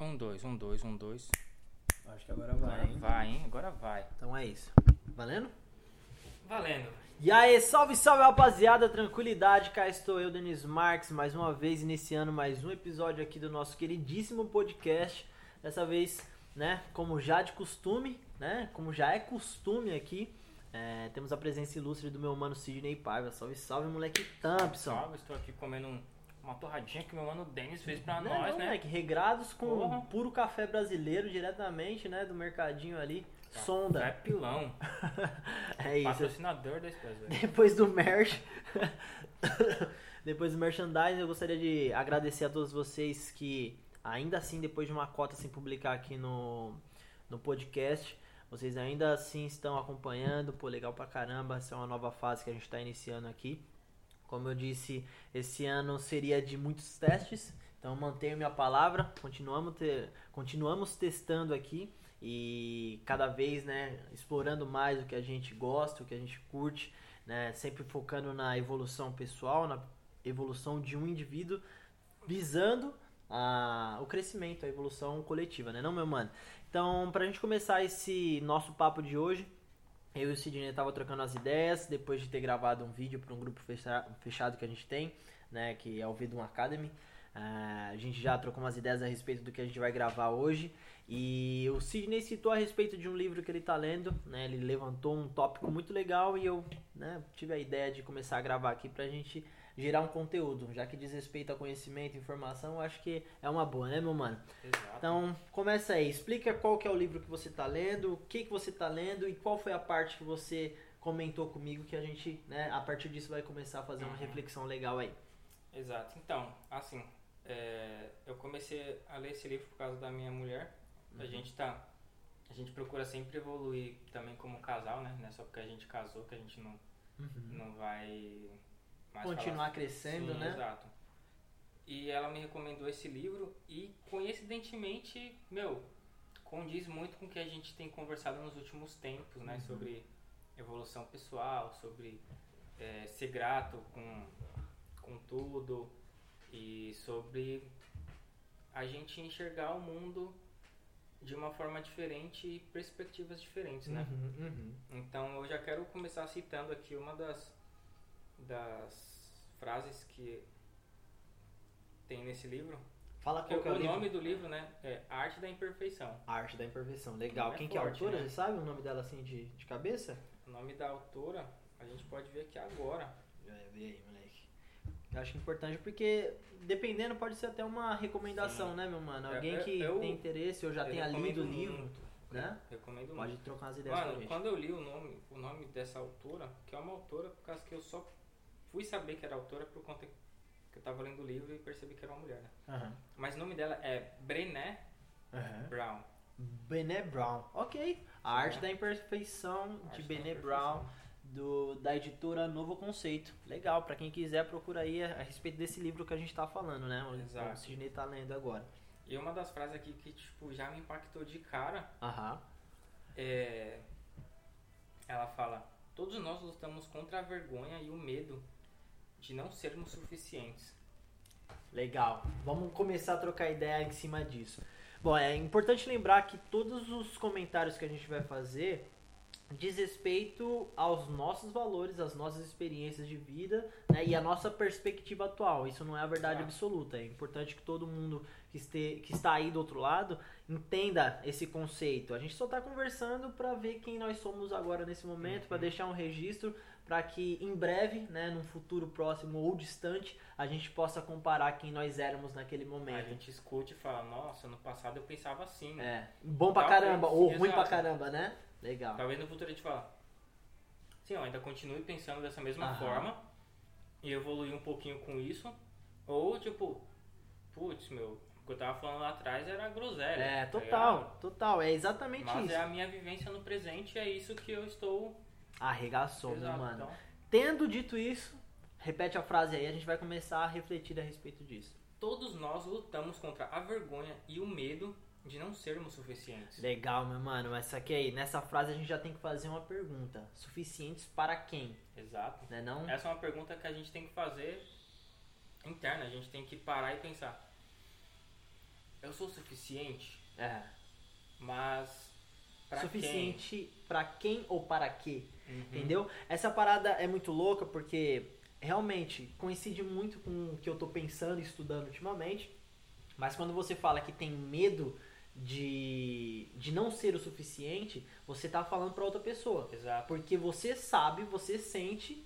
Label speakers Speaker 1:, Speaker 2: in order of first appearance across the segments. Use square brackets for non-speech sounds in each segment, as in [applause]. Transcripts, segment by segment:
Speaker 1: Um, dois, um, dois, um, dois.
Speaker 2: Acho que agora vai,
Speaker 1: Agora
Speaker 2: hein?
Speaker 1: vai, hein? Agora vai.
Speaker 2: Então é isso. Valendo?
Speaker 1: Valendo.
Speaker 2: E aí, salve, salve rapaziada, tranquilidade, cá estou eu, Denis Marques, mais uma vez iniciando mais um episódio aqui do nosso queridíssimo podcast. Dessa vez, né, como já de costume, né, como já é costume aqui, é, temos a presença ilustre do meu mano Sidney Paiva. Salve, salve, moleque Thompson.
Speaker 1: Salve, estou aqui comendo um- uma torradinha que meu mano Denis fez pra
Speaker 2: Não,
Speaker 1: nós,
Speaker 2: não,
Speaker 1: né?
Speaker 2: moleque, regrados com
Speaker 1: Porra.
Speaker 2: puro café brasileiro diretamente, né, do mercadinho ali.
Speaker 1: É
Speaker 2: Sonda.
Speaker 1: pilão. [laughs]
Speaker 2: É isso.
Speaker 1: Patrocinador da Express. velho.
Speaker 2: Depois do merch, [laughs] depois do merchandising, eu gostaria de agradecer a todos vocês que, ainda assim, depois de uma cota sem publicar aqui no, no podcast, vocês ainda assim estão acompanhando. Pô, legal pra caramba. Essa é uma nova fase que a gente tá iniciando aqui. Como eu disse, esse ano seria de muitos testes. Então mantenho minha palavra, continuamos, te- continuamos testando aqui e cada vez né, explorando mais o que a gente gosta, o que a gente curte, né, sempre focando na evolução pessoal, na evolução de um indivíduo, visando a, o crescimento, a evolução coletiva, né, não, meu mano? Então, pra gente começar esse nosso papo de hoje, eu e o Sidney tava trocando as ideias depois de ter gravado um vídeo para um grupo fecha- fechado que a gente tem, né, que é o Vidum Academy. Ah, a gente já trocou umas ideias a respeito do que a gente vai gravar hoje. E o Sidney citou a respeito de um livro que ele tá lendo, né? Ele levantou um tópico muito legal e eu, né, tive a ideia de começar a gravar aqui pra gente gerar um conteúdo, já que diz respeito a conhecimento informação, eu acho que é uma boa, né, meu mano?
Speaker 1: Exato.
Speaker 2: Então, começa aí, explica qual que é o livro que você tá lendo, o que que você tá lendo e qual foi a parte que você comentou comigo que a gente, né, a partir disso vai começar a fazer uma
Speaker 1: Uhum.
Speaker 2: reflexão legal aí.
Speaker 1: Exato. Então, assim, é, eu comecei a ler esse livro por causa da minha mulher. A
Speaker 2: Uhum.
Speaker 1: gente tá. A gente procura sempre evoluir também como casal, né? Não é só porque a gente casou que a gente não, não vai
Speaker 2: Continuar crescendo,
Speaker 1: Sim,
Speaker 2: né?
Speaker 1: Exato. E ela me recomendou esse livro e coincidentemente, meu, condiz muito com o que a gente tem conversado nos últimos tempos, né?
Speaker 2: Uhum.
Speaker 1: Sobre evolução pessoal, sobre é, ser grato com, com tudo e sobre a gente enxergar o mundo de uma forma diferente e perspectivas diferentes, né?
Speaker 2: Uhum, uhum.
Speaker 1: Então eu já quero começar citando aqui uma das, das frases que tem nesse livro.
Speaker 2: Fala qual que é o,
Speaker 1: o
Speaker 2: livro.
Speaker 1: nome do livro, né, é Arte da Imperfeição.
Speaker 2: A Arte da Imperfeição, legal.
Speaker 1: É
Speaker 2: Quem que é a
Speaker 1: forte,
Speaker 2: autora,
Speaker 1: né?
Speaker 2: você sabe o nome dela assim de, de cabeça?
Speaker 1: O nome da autora a gente pode ver aqui agora.
Speaker 2: É, vê aí, moleque. Eu acho importante porque, dependendo, pode ser até uma recomendação,
Speaker 1: Sim.
Speaker 2: né, meu mano?
Speaker 1: É,
Speaker 2: Alguém
Speaker 1: eu-
Speaker 2: que
Speaker 1: eu-
Speaker 2: tem interesse ou já tenha lido o livro,
Speaker 1: muito,
Speaker 2: né?
Speaker 1: Recomendo
Speaker 2: Pode
Speaker 1: muito.
Speaker 2: trocar umas ideias com a
Speaker 1: Mano, quando eu li o nome, o nome dessa autora, que é uma autora por causa que eu só fui saber que era autora por conta que eu tava lendo o livro e percebi que era uma mulher, né?
Speaker 2: Aham.
Speaker 1: Mas o nome dela é Brené
Speaker 2: Aham.
Speaker 1: Brown.
Speaker 2: Bené Brown. Ok. A Arte
Speaker 1: É.
Speaker 2: da Imperfeição de
Speaker 1: Imperfeição.
Speaker 2: Brown, do, da editora Novo Conceito. Legal, pra quem quiser procura aí a, a respeito desse livro que a gente tá falando, né? O,
Speaker 1: Exato.
Speaker 2: o Sidney tá lendo agora.
Speaker 1: E uma das frases aqui que tipo já me impactou de cara
Speaker 2: Aham.
Speaker 1: é ela fala: "Todos nós lutamos contra a vergonha e o medo de não sermos suficientes."
Speaker 2: Legal. Vamos começar a trocar ideia em cima disso. Bom, é importante lembrar que todos os comentários que a gente vai fazer diz respeito aos nossos valores, às nossas experiências de vida né, e a nossa perspectiva atual. Isso não é a verdade
Speaker 1: Exato.
Speaker 2: absoluta. É importante que todo mundo que, este, que está aí do outro lado entenda esse conceito. A gente só está conversando para ver quem nós somos agora nesse momento, para
Speaker 1: Uhum.
Speaker 2: deixar um registro para que em breve, né, num futuro próximo ou distante, a gente possa comparar quem nós éramos naquele
Speaker 1: A
Speaker 2: momento.
Speaker 1: gente escuta e fala: "Nossa, no passado eu pensava assim."
Speaker 2: É, bom pra
Speaker 1: Talvez,
Speaker 2: caramba, ou ruim pra caramba, né? Legal.
Speaker 1: Talvez no futuro a gente fala. Sim, eu ainda continue pensando dessa mesma
Speaker 2: Aham.
Speaker 1: forma e evoluir um pouquinho com isso. Ou tipo, putz, meu, o que eu tava falando lá atrás era groselha.
Speaker 2: É,
Speaker 1: tá
Speaker 2: total,
Speaker 1: ligado?
Speaker 2: total, é exatamente
Speaker 1: Mas
Speaker 2: isso.
Speaker 1: é a minha vivência no presente e é isso que eu estou.
Speaker 2: Arregaçou, meu
Speaker 1: Exato,
Speaker 2: mano.
Speaker 1: então,
Speaker 2: Tendo dito isso, repete a frase aí, a gente vai começar a refletir a respeito disso.
Speaker 1: todos nós lutamos contra a vergonha e o medo de não sermos suficientes.
Speaker 2: Legal, meu mano, mas só que aí, nessa frase a gente já tem que fazer uma pergunta. Suficientes para quem?
Speaker 1: Exato.
Speaker 2: Né não?
Speaker 1: Essa é uma pergunta que a gente tem que fazer interna, a gente tem que parar e pensar. eu sou suficiente,
Speaker 2: É.
Speaker 1: mas pra
Speaker 2: Suficiente pra quem ou para quê?
Speaker 1: Uhum.
Speaker 2: Entendeu? Essa parada é muito louca porque realmente coincide muito com o que eu tô pensando e estudando ultimamente. Mas quando você fala que tem medo de, de não ser o suficiente, você tá falando pra outra pessoa.
Speaker 1: Exato.
Speaker 2: Porque você sabe, você sente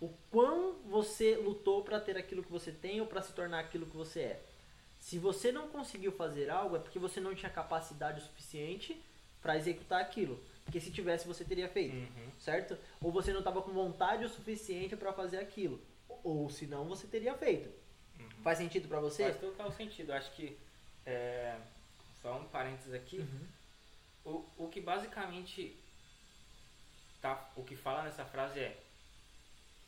Speaker 2: o quão você lutou pra ter aquilo que você tem ou pra se tornar aquilo que você é. Se você não conseguiu fazer algo, é porque você não tinha capacidade o suficiente pra executar aquilo. Porque se tivesse, você teria feito
Speaker 1: Uhum.
Speaker 2: certo? Ou você não estava com vontade o suficiente para fazer aquilo, ou se não você teria feito. Faz sentido para você?
Speaker 1: Faz total sentido. Acho que, é, só um parênteses aqui,
Speaker 2: Uhum.
Speaker 1: o, o que basicamente tá, o que fala nessa frase é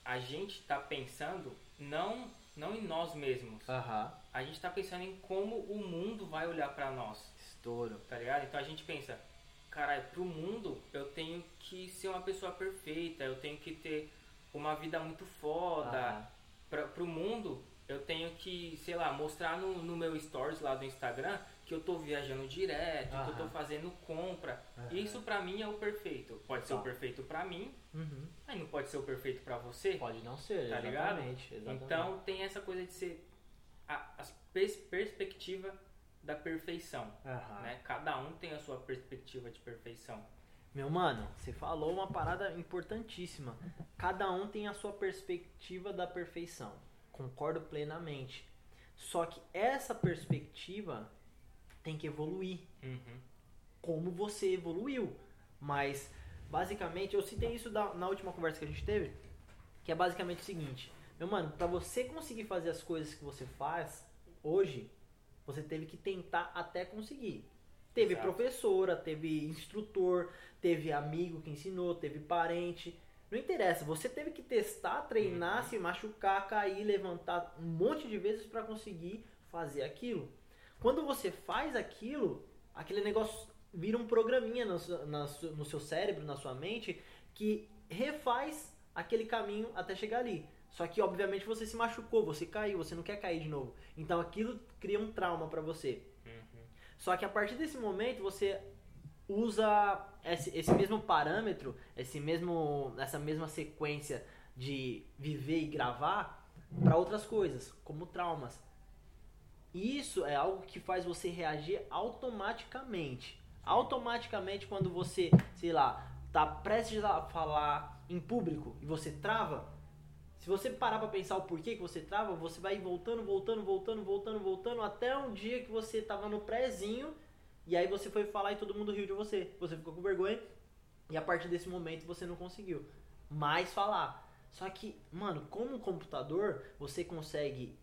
Speaker 1: a gente tá pensando não, não em nós mesmos.
Speaker 2: Aham.
Speaker 1: A gente tá pensando em como o mundo vai olhar pra nós.
Speaker 2: Estouro.
Speaker 1: tá ligado? Então a gente pensa, caralho, pro mundo eu tenho que ser uma pessoa perfeita, eu tenho que ter uma vida muito foda.
Speaker 2: Aham.
Speaker 1: Pra, pro mundo eu tenho que, sei lá, mostrar no, no meu stories lá do Instagram que eu tô viajando direto, que eu tô fazendo compra.
Speaker 2: Aham.
Speaker 1: Isso pra mim é o perfeito. Pode ser o perfeito pra mim,
Speaker 2: Uhum.
Speaker 1: mas não pode ser o perfeito pra você.
Speaker 2: Pode não ser,
Speaker 1: Tá ligado?
Speaker 2: exatamente, exatamente.
Speaker 1: Então tem essa coisa de ser a, a pers- perspectiva da perfeição.
Speaker 2: Aham.
Speaker 1: né? Cada um tem a sua perspectiva de perfeição.
Speaker 2: Meu mano, você falou uma parada importantíssima. Cada um tem a sua perspectiva da perfeição. Concordo plenamente. Só que essa perspectiva tem que evoluir. como você evoluiu. Mas, basicamente, eu citei isso da- na última conversa que a gente teve, que é basicamente o seguinte: meu mano, pra você conseguir fazer as coisas que você faz hoje, você teve que tentar até conseguir. Teve
Speaker 1: Exato.
Speaker 2: professora, teve instrutor, teve amigo que ensinou, teve parente. Não interessa, você teve que testar, treinar,
Speaker 1: Uhum.
Speaker 2: se machucar, cair, levantar um monte de vezes pra conseguir fazer aquilo. Quando você faz aquilo, aquele negócio vira um programinha no, na no seu cérebro, na sua mente, que refaz aquele caminho até chegar ali. Só que, obviamente, você se machucou, você caiu, você não quer cair de novo. Então aquilo cria um trauma pra você. Só que a partir desse momento você usa esse, esse mesmo parâmetro, esse mesmo, essa mesma sequência de viver e gravar para outras coisas, como traumas. E isso é algo que faz você reagir automaticamente. Automaticamente quando você, sei lá, tá prestes a falar em público e você trava, se você parar pra pensar o porquê que você trava, você vai voltando, voltando, voltando, voltando, voltando, até um dia que você tava no prézinho e aí você foi falar e todo mundo riu de você. Você ficou com vergonha e a partir desse momento você não conseguiu mais falar. Só que, mano, como computador, você consegue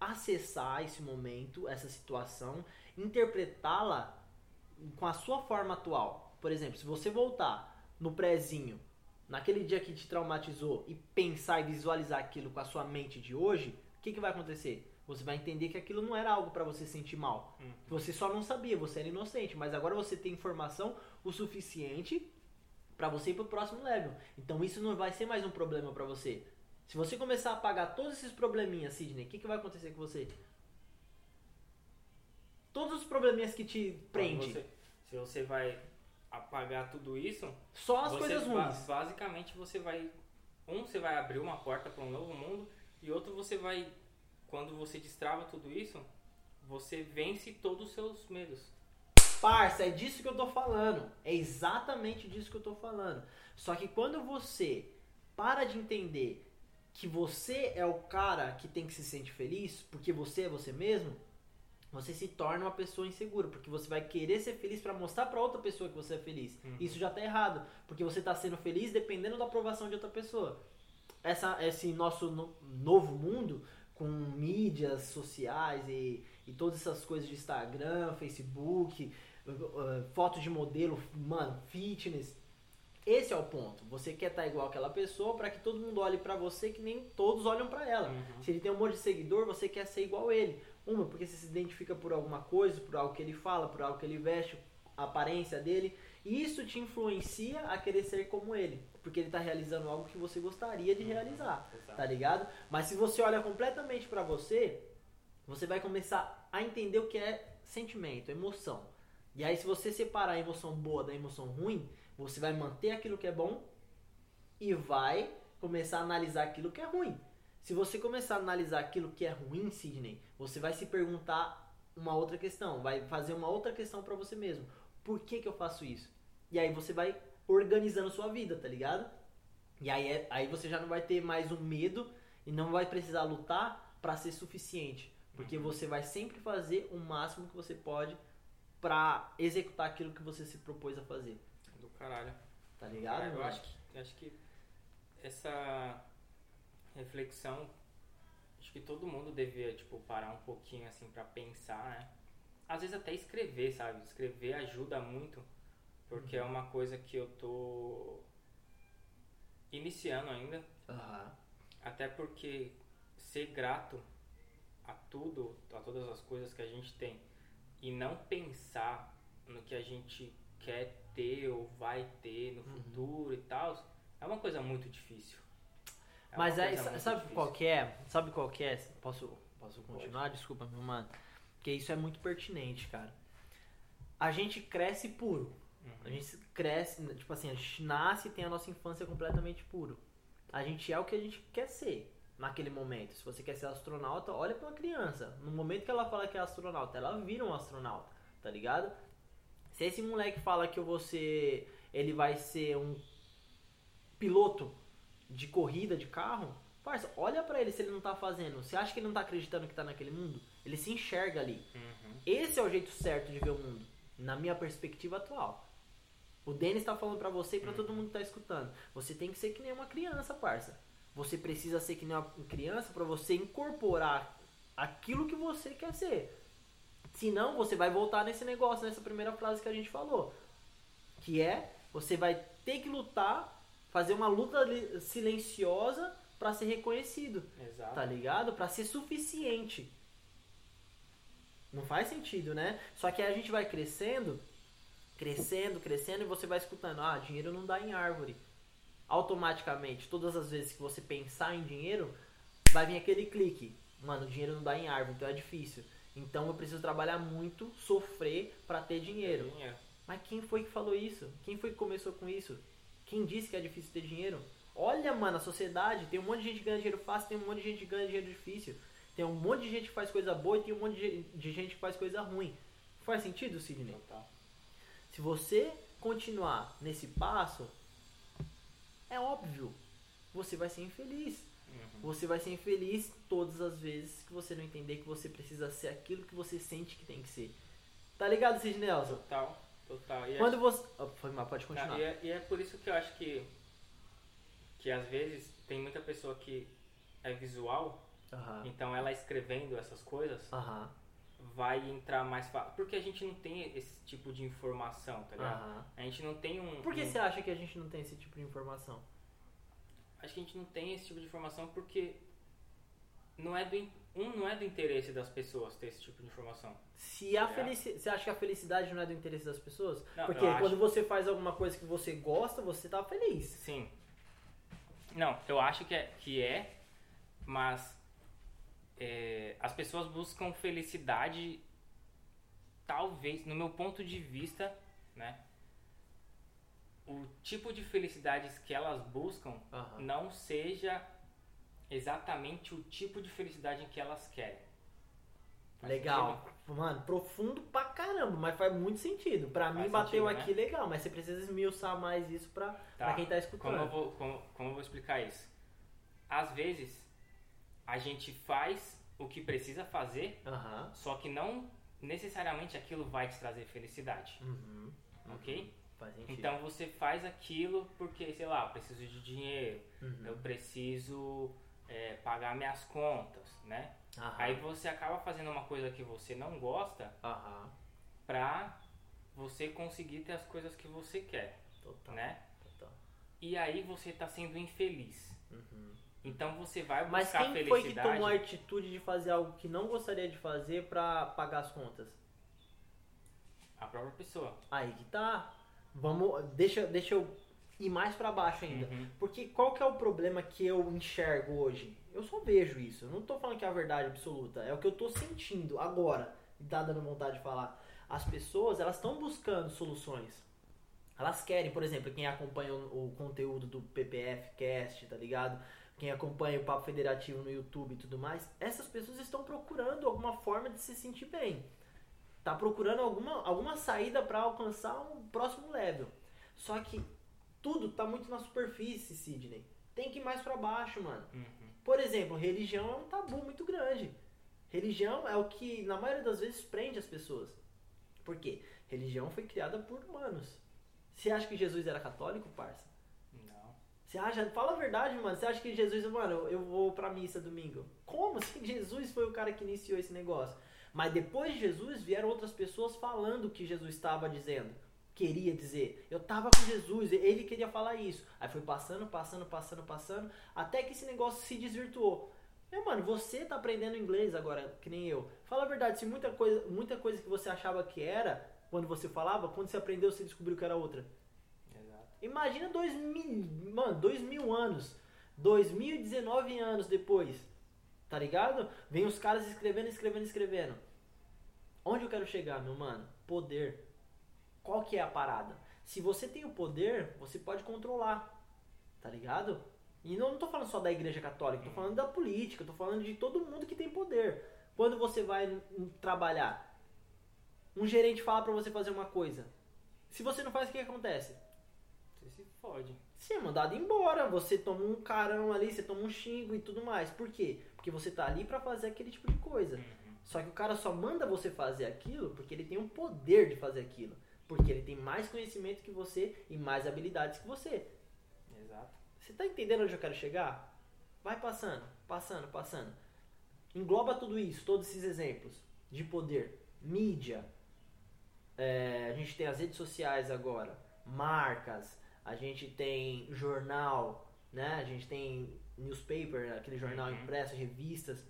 Speaker 2: acessar esse momento, essa situação, interpretá-la com a sua forma atual. Por exemplo, se você voltar no prézinho, naquele dia que te traumatizou e pensar e visualizar aquilo com a sua mente de hoje, o que, que vai acontecer? Você vai entender que aquilo não era algo para você sentir mal.
Speaker 1: Uhum.
Speaker 2: Você só não sabia, você era inocente, mas agora você tem informação o suficiente para você ir pro próximo level. Então isso não vai ser mais um problema para você. Se você começar a apagar todos esses probleminhas, Sidney, o que, que vai acontecer com você? Todos os probleminhas que te prende,
Speaker 1: você- se você vai apagar tudo isso,
Speaker 2: só as coisas ruins.
Speaker 1: basicamente você vai um você vai abrir uma porta para um novo mundo e outro você vai quando você destrava tudo isso, você vence todos os seus medos.
Speaker 2: Parça, é disso que eu tô falando. É exatamente disso que eu tô falando. Só que quando você para de entender que você é o cara que tem que se sentir feliz, porque você é você mesmo, você se torna uma pessoa insegura, porque você vai querer ser feliz pra mostrar pra outra pessoa que você é feliz.
Speaker 1: Uhum.
Speaker 2: Isso já tá errado, porque você tá sendo feliz dependendo da aprovação de outra pessoa. Essa, esse nosso no- novo mundo, com mídias sociais e, e todas essas coisas de Instagram, Facebook, uh, uh, fotos de modelo, mano, fitness. Esse é o ponto. Você quer estar igual aquela pessoa para que todo mundo olhe pra você que nem todos olham pra ela.
Speaker 1: Uhum.
Speaker 2: Se ele tem um monte de seguidor, você quer ser igual ele. Uma, porque você se identifica por alguma coisa, por algo que ele fala, por algo que ele veste, a aparência dele. E isso te influencia a querer ser como ele. Porque ele tá realizando algo que você gostaria de realizar.
Speaker 1: Exato.
Speaker 2: Tá ligado? Mas se você olha completamente pra você, você vai começar a entender o que é sentimento, emoção. E aí, se você separar a emoção boa da emoção ruim, você vai manter aquilo que é bom e vai começar a analisar aquilo que é ruim. Se você começar a analisar aquilo que é ruim, Sidney, você vai se perguntar uma outra questão, vai fazer uma outra questão para você mesmo. Por que, que eu faço isso? E aí você vai organizando sua vida, tá ligado? E aí, é, aí você já não vai ter mais o um medo e não vai precisar lutar para ser suficiente. Porque uhum. você vai sempre fazer o máximo que você pode para executar aquilo que você se propôs a fazer.
Speaker 1: Do caralho.
Speaker 2: Tá ligado?
Speaker 1: eu acho que, acho que essa reflexão, acho que todo mundo devia, tipo, parar um pouquinho, assim, para pensar, né? Às vezes até escrever, sabe? Escrever ajuda muito, porque uhum. é uma coisa que eu tô iniciando ainda.
Speaker 2: Uhum.
Speaker 1: Até porque ser grato a tudo, a todas as coisas que a gente tem e não pensar no que a gente quer ter ou vai ter no uhum. futuro e tal, é uma coisa muito difícil.
Speaker 2: É Mas aí, sabe difícil. qual que é? Sabe qual que é? Posso, posso continuar? Pode. Desculpa, meu mano. Porque isso é muito pertinente, cara. A gente cresce puro. Uhum. A gente cresce, tipo assim, a gente nasce e tem a nossa infância completamente puro. A gente é o que a gente quer ser naquele momento. Se você quer ser astronauta, olha pra uma criança. No momento que ela fala que é astronauta, ela vira um astronauta, tá ligado? Se esse moleque fala que você ele vai ser um piloto de corrida de carro, parça, olha para ele se ele não tá fazendo. Você acha que ele não tá acreditando que tá naquele mundo? Ele se enxerga ali. Uhum. Esse é o jeito certo de ver o mundo, na minha perspectiva atual. O Denis tá falando para você e para uhum. todo mundo que tá escutando. Você tem que ser que nem uma criança, parça. Você precisa ser que nem uma criança para você incorporar aquilo que você quer ser. Senão, você vai voltar nesse negócio, nessa primeira frase que a gente falou. Que é, você vai ter que lutar, fazer uma luta silenciosa para ser reconhecido.
Speaker 1: Exato.
Speaker 2: Tá ligado? Para ser suficiente. Não faz sentido, né? Só que aí a gente vai crescendo, crescendo, crescendo e você vai escutando, ah, dinheiro não dá em árvore automaticamente, todas as vezes que você pensar em dinheiro, vai vir aquele clique. Mano, dinheiro não dá em árvore, então é difícil. Então eu preciso trabalhar muito, sofrer para ter dinheiro.
Speaker 1: É.
Speaker 2: Mas quem foi que falou isso? Quem foi que começou com isso? Quem disse que é difícil ter dinheiro? Olha, mano, a sociedade tem um monte de gente que ganha dinheiro fácil, tem um monte de gente que ganha dinheiro difícil. Tem um monte de gente que faz coisa boa e tem um monte de gente que faz coisa ruim. Faz sentido, Sidney?
Speaker 1: Tá.
Speaker 2: Se você continuar nesse passo, é óbvio, você vai ser infeliz. Uhum. Você vai ser infeliz todas as vezes que você não entender que você precisa ser aquilo que você sente que tem que ser. Tá ligado, Sid Nelson?
Speaker 1: Total, total.
Speaker 2: E Quando acho... você. Oh, foi mal, pode continuar. Tá,
Speaker 1: e, é, e, é, por isso que eu acho que. Que às vezes tem muita pessoa que é visual,
Speaker 2: uhum.
Speaker 1: então ela escrevendo essas coisas.
Speaker 2: Uhum
Speaker 1: vai entrar mais fácil. Porque a gente não tem esse tipo de informação, tá ligado? Uhum. A gente não tem um.
Speaker 2: Por que
Speaker 1: um...
Speaker 2: você acha que a gente não tem esse tipo de informação?
Speaker 1: Acho que a gente não tem esse tipo de informação porque não é do, um não é do interesse das pessoas ter esse tipo de informação.
Speaker 2: Se a felici... Você acha que a felicidade não é do interesse das pessoas? Não, porque quando você faz alguma coisa que você gosta, você tá feliz.
Speaker 1: Sim. Não, eu acho que é, que é mas é, as pessoas buscam felicidade, talvez, no meu ponto de vista, né? O tipo de felicidades que elas buscam
Speaker 2: uhum.
Speaker 1: não seja exatamente o tipo de felicidade que elas querem.
Speaker 2: Faz legal. Sentido? Mano, profundo pra caramba, mas faz muito sentido. Pra faz mim bateu sentido, aqui né? legal, mas você precisa esmiuçar mais isso pra, tá. pra quem tá escutando.
Speaker 1: Como eu, vou, como, como eu vou explicar isso? Às vezes, a gente faz o que precisa fazer,
Speaker 2: uhum.
Speaker 1: só que não necessariamente aquilo vai te trazer felicidade.
Speaker 2: Uhum.
Speaker 1: Ok?
Speaker 2: Uhum.
Speaker 1: Então você faz aquilo porque, sei lá, eu preciso de dinheiro,
Speaker 2: uhum.
Speaker 1: eu preciso é, pagar minhas contas, né? Aí você acaba fazendo uma coisa que você não gosta pra você conseguir ter as coisas que você quer.
Speaker 2: Total.
Speaker 1: Né?
Speaker 2: Total.
Speaker 1: E aí você tá sendo infeliz.
Speaker 2: Uhum.
Speaker 1: Então você vai buscar
Speaker 2: Mas quem
Speaker 1: felicidade.
Speaker 2: foi que tomou a atitude de fazer algo que não gostaria de fazer para pagar as contas?
Speaker 1: A própria pessoa.
Speaker 2: Aí que tá. Vamos, deixa, deixa eu ir mais para baixo ainda.
Speaker 1: Uhum.
Speaker 2: Porque qual que é o problema que eu enxergo hoje? Eu só vejo isso. Eu não tô falando que é a verdade absoluta. É o que eu tô sentindo agora. e tá dando vontade de falar. As pessoas, elas estão buscando soluções. Elas querem, por exemplo, quem acompanha o, o conteúdo do PPF Cast, tá ligado? Quem acompanha o Papo Federativo no YouTube e tudo mais, essas pessoas estão procurando alguma forma de se sentir bem. Tá procurando alguma, alguma saída para alcançar um próximo level. Só que tudo tá muito na superfície, Sidney. Tem que ir mais para baixo, mano.
Speaker 1: Uhum.
Speaker 2: Por exemplo, religião é um tabu muito grande. Religião é o que, na maioria das vezes, prende as pessoas. Por quê? Religião foi criada por humanos. Você acha que Jesus era católico, parça?
Speaker 1: Não.
Speaker 2: Você acha, fala a verdade, mano. Você acha que Jesus, mano, eu vou pra missa domingo? Como assim? [laughs] Jesus foi o cara que iniciou esse negócio. Mas depois de Jesus vieram outras pessoas falando o que Jesus estava dizendo. Queria dizer. Eu tava com Jesus, ele queria falar isso. Aí foi passando, passando, passando, passando, até que esse negócio se desvirtuou. Meu mano, você tá aprendendo inglês agora, que nem eu. Fala a verdade, se muita coisa, muita coisa que você achava que era, quando você falava, quando você aprendeu, você descobriu que era outra.
Speaker 1: Exato.
Speaker 2: Imagina dois mil, mano, dois mil anos, 2019 anos depois, tá ligado? Vem os caras escrevendo, escrevendo, escrevendo. Onde eu quero chegar, meu mano? Poder. Qual que é a parada? Se você tem o poder, você pode controlar, tá ligado? E não, não tô falando só da igreja católica, tô falando da política, tô falando de todo mundo que tem poder. Quando você vai trabalhar, um gerente fala pra você fazer uma coisa. Se você não faz, o que, acontece?
Speaker 1: Você se fode.
Speaker 2: Você é mandado embora, você toma um carão ali, você toma um xingo e tudo mais. Por quê? Porque você tá ali pra fazer aquele tipo de coisa.
Speaker 1: Uhum.
Speaker 2: Só que o cara só manda você fazer aquilo porque ele tem o poder de fazer aquilo. Porque ele tem mais conhecimento que você e mais habilidades que você.
Speaker 1: Exato.
Speaker 2: Você tá entendendo onde eu quero chegar? Vai passando, passando, passando. Engloba tudo isso, todos esses exemplos de poder. Mídia. É, a gente tem as redes sociais agora. Marcas. A gente tem jornal, né? A gente tem newspaper, aquele jornal
Speaker 1: Uhum.
Speaker 2: impresso, revistas.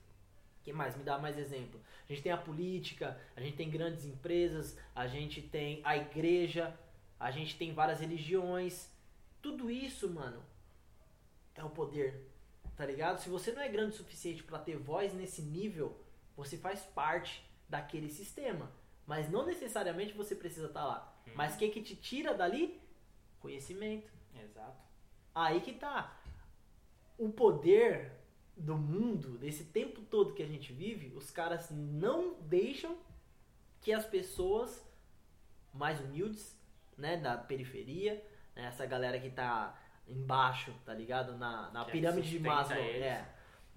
Speaker 2: Que mais? Me dá mais exemplo. A gente tem a política, a gente tem grandes empresas, a gente tem a igreja, a gente tem várias religiões. Tudo isso, mano, é o poder. Tá ligado? Se você não é grande o suficiente para ter voz nesse nível, você faz parte daquele sistema. Mas não necessariamente você precisa estar lá.
Speaker 1: Uhum.
Speaker 2: Mas o que, que te tira dali? Conhecimento.
Speaker 1: Exato.
Speaker 2: Aí que tá. O poder do mundo, desse tempo todo que a gente vive, os caras não deixam que as pessoas mais humildes, né, da periferia, né, essa galera que tá embaixo, tá ligado? Na, na
Speaker 1: Que
Speaker 2: pirâmide de Maslow.
Speaker 1: eles.
Speaker 2: É.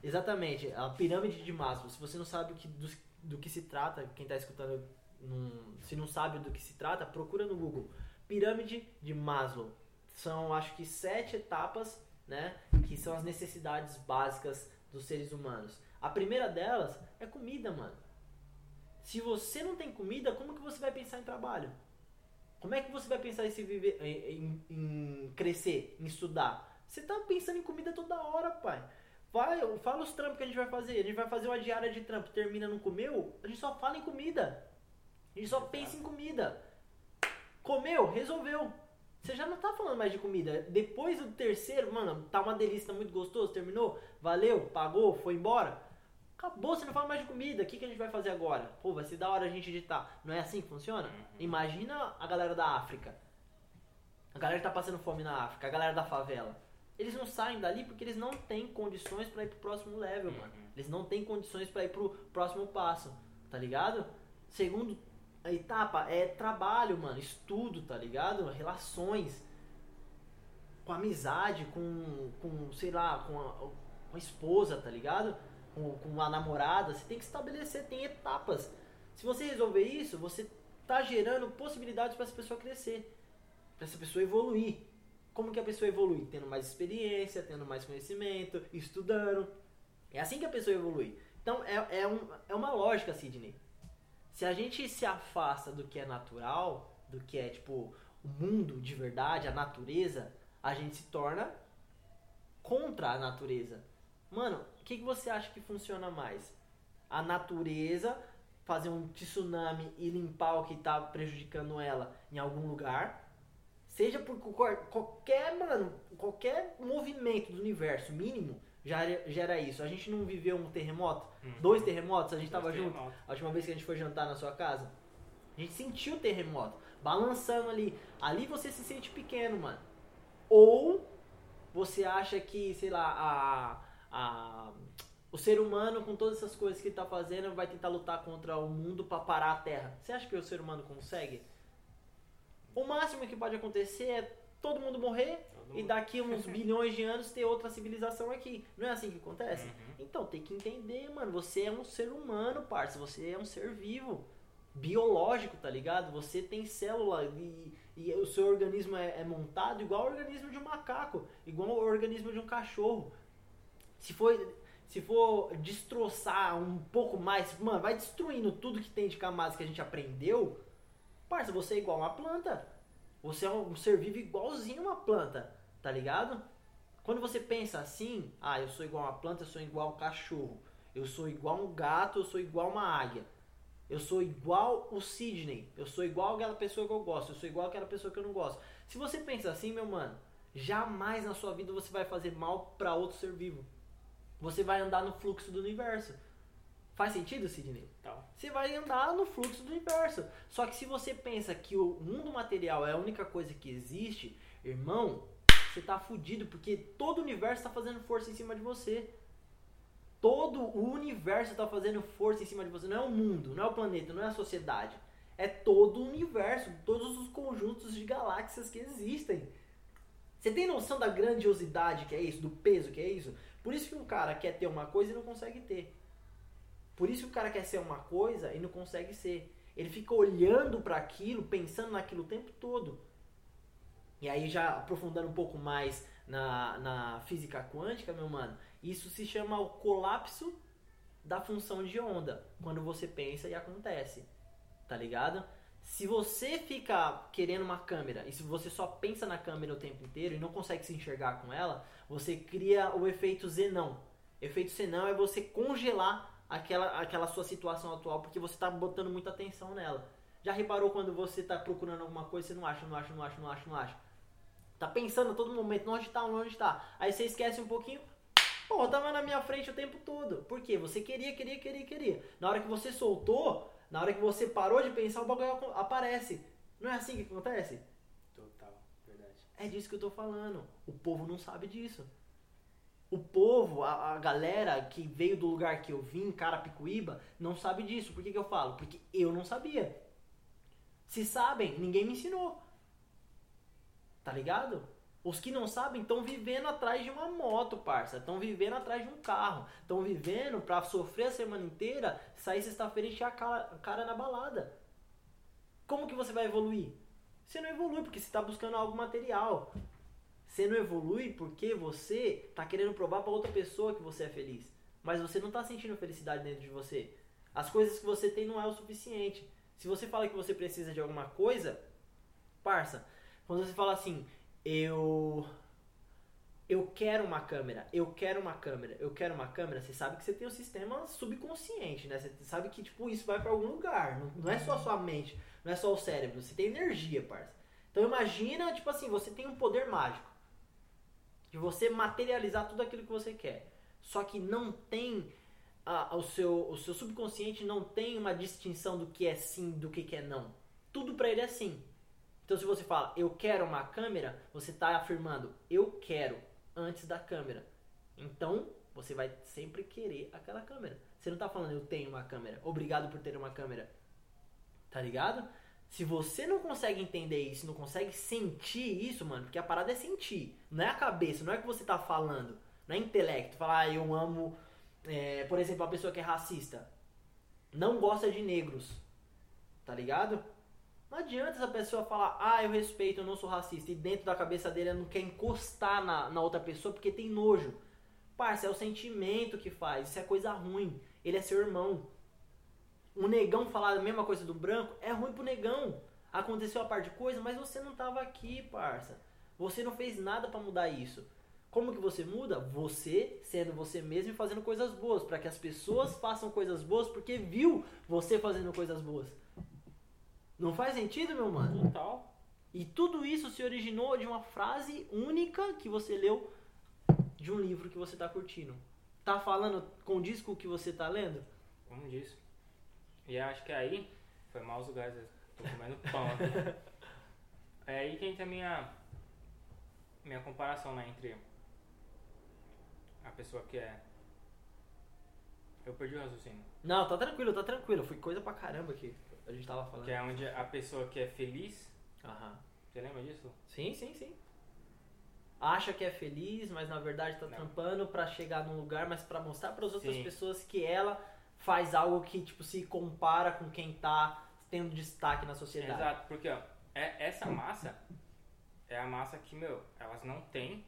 Speaker 2: Exatamente, a pirâmide de Maslow. Se você não sabe o que, do, do que se trata, quem tá escutando, não- se não sabe do que se trata, procura no Google. Pirâmide de Maslow. São, acho que, sete etapas, né? Que são as necessidades básicas dos seres humanos. A primeira delas é comida, mano. Se você não tem comida, como que você vai pensar em trabalho? Como é que você vai pensar em, se viver, em, em- crescer, em estudar? Você tá pensando em comida toda hora, pai. Vai, fala os trampos que a gente vai fazer. A gente vai fazer uma diária de trampo, termina, não comeu? A gente só fala em comida. A gente só pensa em comida. Comeu, resolveu. Você já não tá falando mais de comida. Depois do terceiro, mano, tá uma delícia, tá muito gostoso, terminou, valeu, pagou, foi embora. Acabou, você não fala mais de comida. O que, que a gente vai fazer agora? Pô, vai ser da hora a gente editar. Não é assim que funciona?
Speaker 1: Uhum.
Speaker 2: Imagina a galera da África. A galera que tá passando fome na África, a galera da favela. Eles não saem dali porque eles não têm condições pra ir pro próximo level,
Speaker 1: Uhum.
Speaker 2: mano. Eles não têm condições pra ir pro próximo passo, tá ligado? Segundo a etapa é trabalho, mano, estudo, tá ligado? Relações com amizade, com, com sei lá, com a, com a esposa, tá ligado? Com, com a namorada, você tem que estabelecer, tem etapas. Se você resolver isso, você tá gerando possibilidades para essa pessoa crescer, para essa pessoa evoluir. Como que a pessoa evolui? Tendo mais experiência, tendo mais conhecimento, estudando. É assim que a pessoa evolui. Então é, é, um, é uma lógica, Sidney. Se a gente se afasta do que é natural, do que é tipo o mundo de verdade, a natureza, a gente se torna contra a natureza. Mano, o que, que você acha que funciona mais? A natureza fazer um tsunami e limpar o que tá prejudicando ela em algum lugar, seja por qual- qualquer, mano, qualquer movimento do universo mínimo, já era, já era isso. A gente não viveu um terremoto?
Speaker 1: Uhum.
Speaker 2: Dois terremotos? A gente
Speaker 1: Dois
Speaker 2: tava junto? A última vez que a gente foi jantar na sua casa? A gente sentiu o terremoto. Balançando ali. Ali você se sente pequeno, mano. Ou você acha que, sei lá, a, a, o ser humano, com todas essas coisas que ele tá fazendo, vai tentar lutar contra o mundo pra parar a Terra. Você acha que o ser humano consegue? O máximo que pode acontecer é todo mundo morrer e daqui uns [laughs] bilhões de anos ter outra civilização aqui. Não é assim que acontece?
Speaker 1: Uhum.
Speaker 2: Então, tem que entender, mano. Você é um ser humano, parça. Você é um ser vivo. Biológico, tá ligado? Você tem célula e, e o seu organismo é, é montado igual ao organismo de um macaco, igual ao organismo de um cachorro. Se for, se for destroçar um pouco mais, mano, vai destruindo tudo que tem de camadas que a gente aprendeu. Parça, você é igual uma planta. Você é um ser vivo igualzinho uma planta, tá ligado? Quando você pensa assim, ah, eu sou igual uma planta, eu sou igual um cachorro, eu sou igual um gato, eu sou igual uma águia, eu sou igual o Sidney, eu sou igual aquela pessoa que eu gosto, eu sou igual aquela pessoa que eu não gosto. Se você pensa assim, meu mano, jamais na sua vida você vai fazer mal pra outro ser vivo. Você vai andar no fluxo do universo. Faz sentido, Sidney?
Speaker 1: Tal.
Speaker 2: Você vai andar no fluxo do universo. Só que se você pensa que o mundo material é a única coisa que existe, irmão, você tá fudido, porque todo o universo tá fazendo força em cima de você. Todo o universo tá fazendo força em cima de você. Não é o mundo, não é o planeta, não é a sociedade. É todo o universo, todos os conjuntos de galáxias que existem. Você tem noção da grandiosidade que é isso, do peso que é isso? Por isso que um cara quer ter uma coisa e não consegue ter. Por isso que o cara quer ser uma coisa e não consegue ser. Ele fica olhando para aquilo, pensando naquilo o tempo todo. E aí, já aprofundando um pouco mais na, na física quântica, meu mano, isso se chama o colapso da função de onda. Quando você pensa e acontece. Tá ligado? Se você fica querendo uma câmera e se você só pensa na câmera o tempo inteiro e não consegue se enxergar com ela, você cria o efeito zenão. Efeito zenão é você congelar aquela, aquela sua situação atual porque você está botando muita atenção nela. Já reparou quando você está procurando alguma coisa e você não acha, não acha, não acha, não acha, não acha? Tá pensando a todo momento, onde tá, onde tá. Aí você esquece um pouquinho, pô, tava na minha frente o tempo todo. Por quê? Você queria, queria, queria, queria. Na hora que você soltou, na hora que você parou de pensar, o bagulho aparece. Não é assim que acontece?
Speaker 1: Total. Verdade.
Speaker 2: É disso que eu tô falando. O povo não sabe disso. O povo, a, a galera que veio do lugar que eu vim, Carapicuíba, não sabe disso. Por que, que eu falo? Porque eu não sabia. Se sabem, ninguém me ensinou. Tá ligado? Os que não sabem estão vivendo atrás de uma moto, parça. Estão vivendo atrás de um carro. Estão vivendo pra sofrer a semana inteira, sair sexta-feira e encher a cara, a cara na balada. Como que você vai evoluir? Você não evolui porque você está buscando algo material. Você não evolui porque você tá querendo provar para outra pessoa que você é feliz. Mas você não tá sentindo felicidade dentro de você. As coisas que você tem não é o suficiente. Se você fala que você precisa de alguma coisa, parça, quando você fala assim, eu eu quero uma câmera, eu quero uma câmera, eu quero uma câmera, você sabe que você tem um sistema subconsciente, né? Você sabe que tipo isso vai para algum lugar, não, não é só a sua mente, não é só o cérebro, você tem energia, parça. Então imagina, tipo assim, você tem um poder mágico de você materializar tudo aquilo que você quer. Só que não tem ah, o seu o seu subconsciente não tem uma distinção do que é sim, do que que é não. Tudo para ele é sim. Então se você fala eu quero uma câmera, você está afirmando eu quero antes da câmera. Então você vai sempre querer aquela câmera. Você não está falando eu tenho uma câmera, obrigado por ter uma câmera. Tá ligado? Se você não consegue entender isso, não consegue sentir isso, mano, porque a parada é sentir, não é a cabeça, não é o que você tá falando, não é intelecto. Falar, ah, eu amo, é, por exemplo, uma pessoa que é racista, não gosta de negros, tá ligado? Não adianta essa pessoa falar, ah, eu respeito, eu não sou racista, e dentro da cabeça dele ela não quer encostar na, na outra pessoa porque tem nojo. Parça, é o sentimento que faz, isso é coisa ruim. Ele é seu irmão. Um negão falar a mesma coisa do branco é ruim pro negão. Aconteceu a par de coisa, mas você não tava aqui, parça. Você não fez nada para mudar isso. Como que você muda? Você sendo você mesmo e fazendo coisas boas, para que as pessoas façam coisas boas porque viu você fazendo coisas boas. Não faz sentido, meu mano?
Speaker 1: Total.
Speaker 2: E tudo isso se originou de uma frase única que você leu de um livro que você tá curtindo. Tá falando com o disco que você tá lendo?
Speaker 1: Como disso. E acho que aí, foi mal os lugares, eu tô comendo pão aqui. [laughs] É aí que entra a minha, minha comparação, né, entre a pessoa que é... Eu perdi o raciocínio.
Speaker 2: Não, tá tranquilo, tá tranquilo. Foi coisa pra caramba que a gente tava falando.
Speaker 1: Que é onde a pessoa que é feliz...
Speaker 2: Aham.
Speaker 1: Você lembra disso?
Speaker 2: Sim, sim, sim. Acha que é feliz, mas na verdade tá
Speaker 1: Não.
Speaker 2: trampando pra chegar num lugar, mas pra mostrar pras outras
Speaker 1: Sim.
Speaker 2: pessoas que ela faz algo que tipo se compara com quem tá tendo destaque na sociedade.
Speaker 1: Exato, porque ó, é, essa massa é a massa que, meu, elas não têm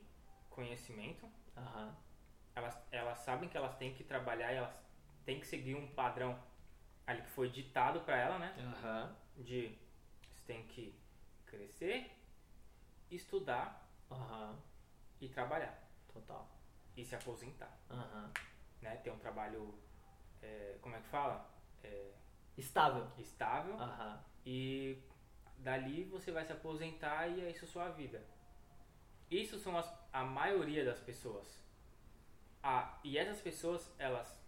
Speaker 1: conhecimento,
Speaker 2: Aham.
Speaker 1: elas, elas sabem que elas têm que trabalhar e elas têm que seguir um padrão ali que foi ditado pra ela, né?
Speaker 2: Aham.
Speaker 1: De você tem que crescer, estudar
Speaker 2: Aham.
Speaker 1: e trabalhar
Speaker 2: Total.
Speaker 1: e se aposentar,
Speaker 2: Aham.
Speaker 1: né? Ter um trabalho, é, como é que fala? É,
Speaker 2: Estável.
Speaker 1: estável
Speaker 2: Aham.
Speaker 1: e dali você vai se aposentar e é isso sua vida. Isso são as, a maioria das pessoas. Ah, e essas pessoas, elas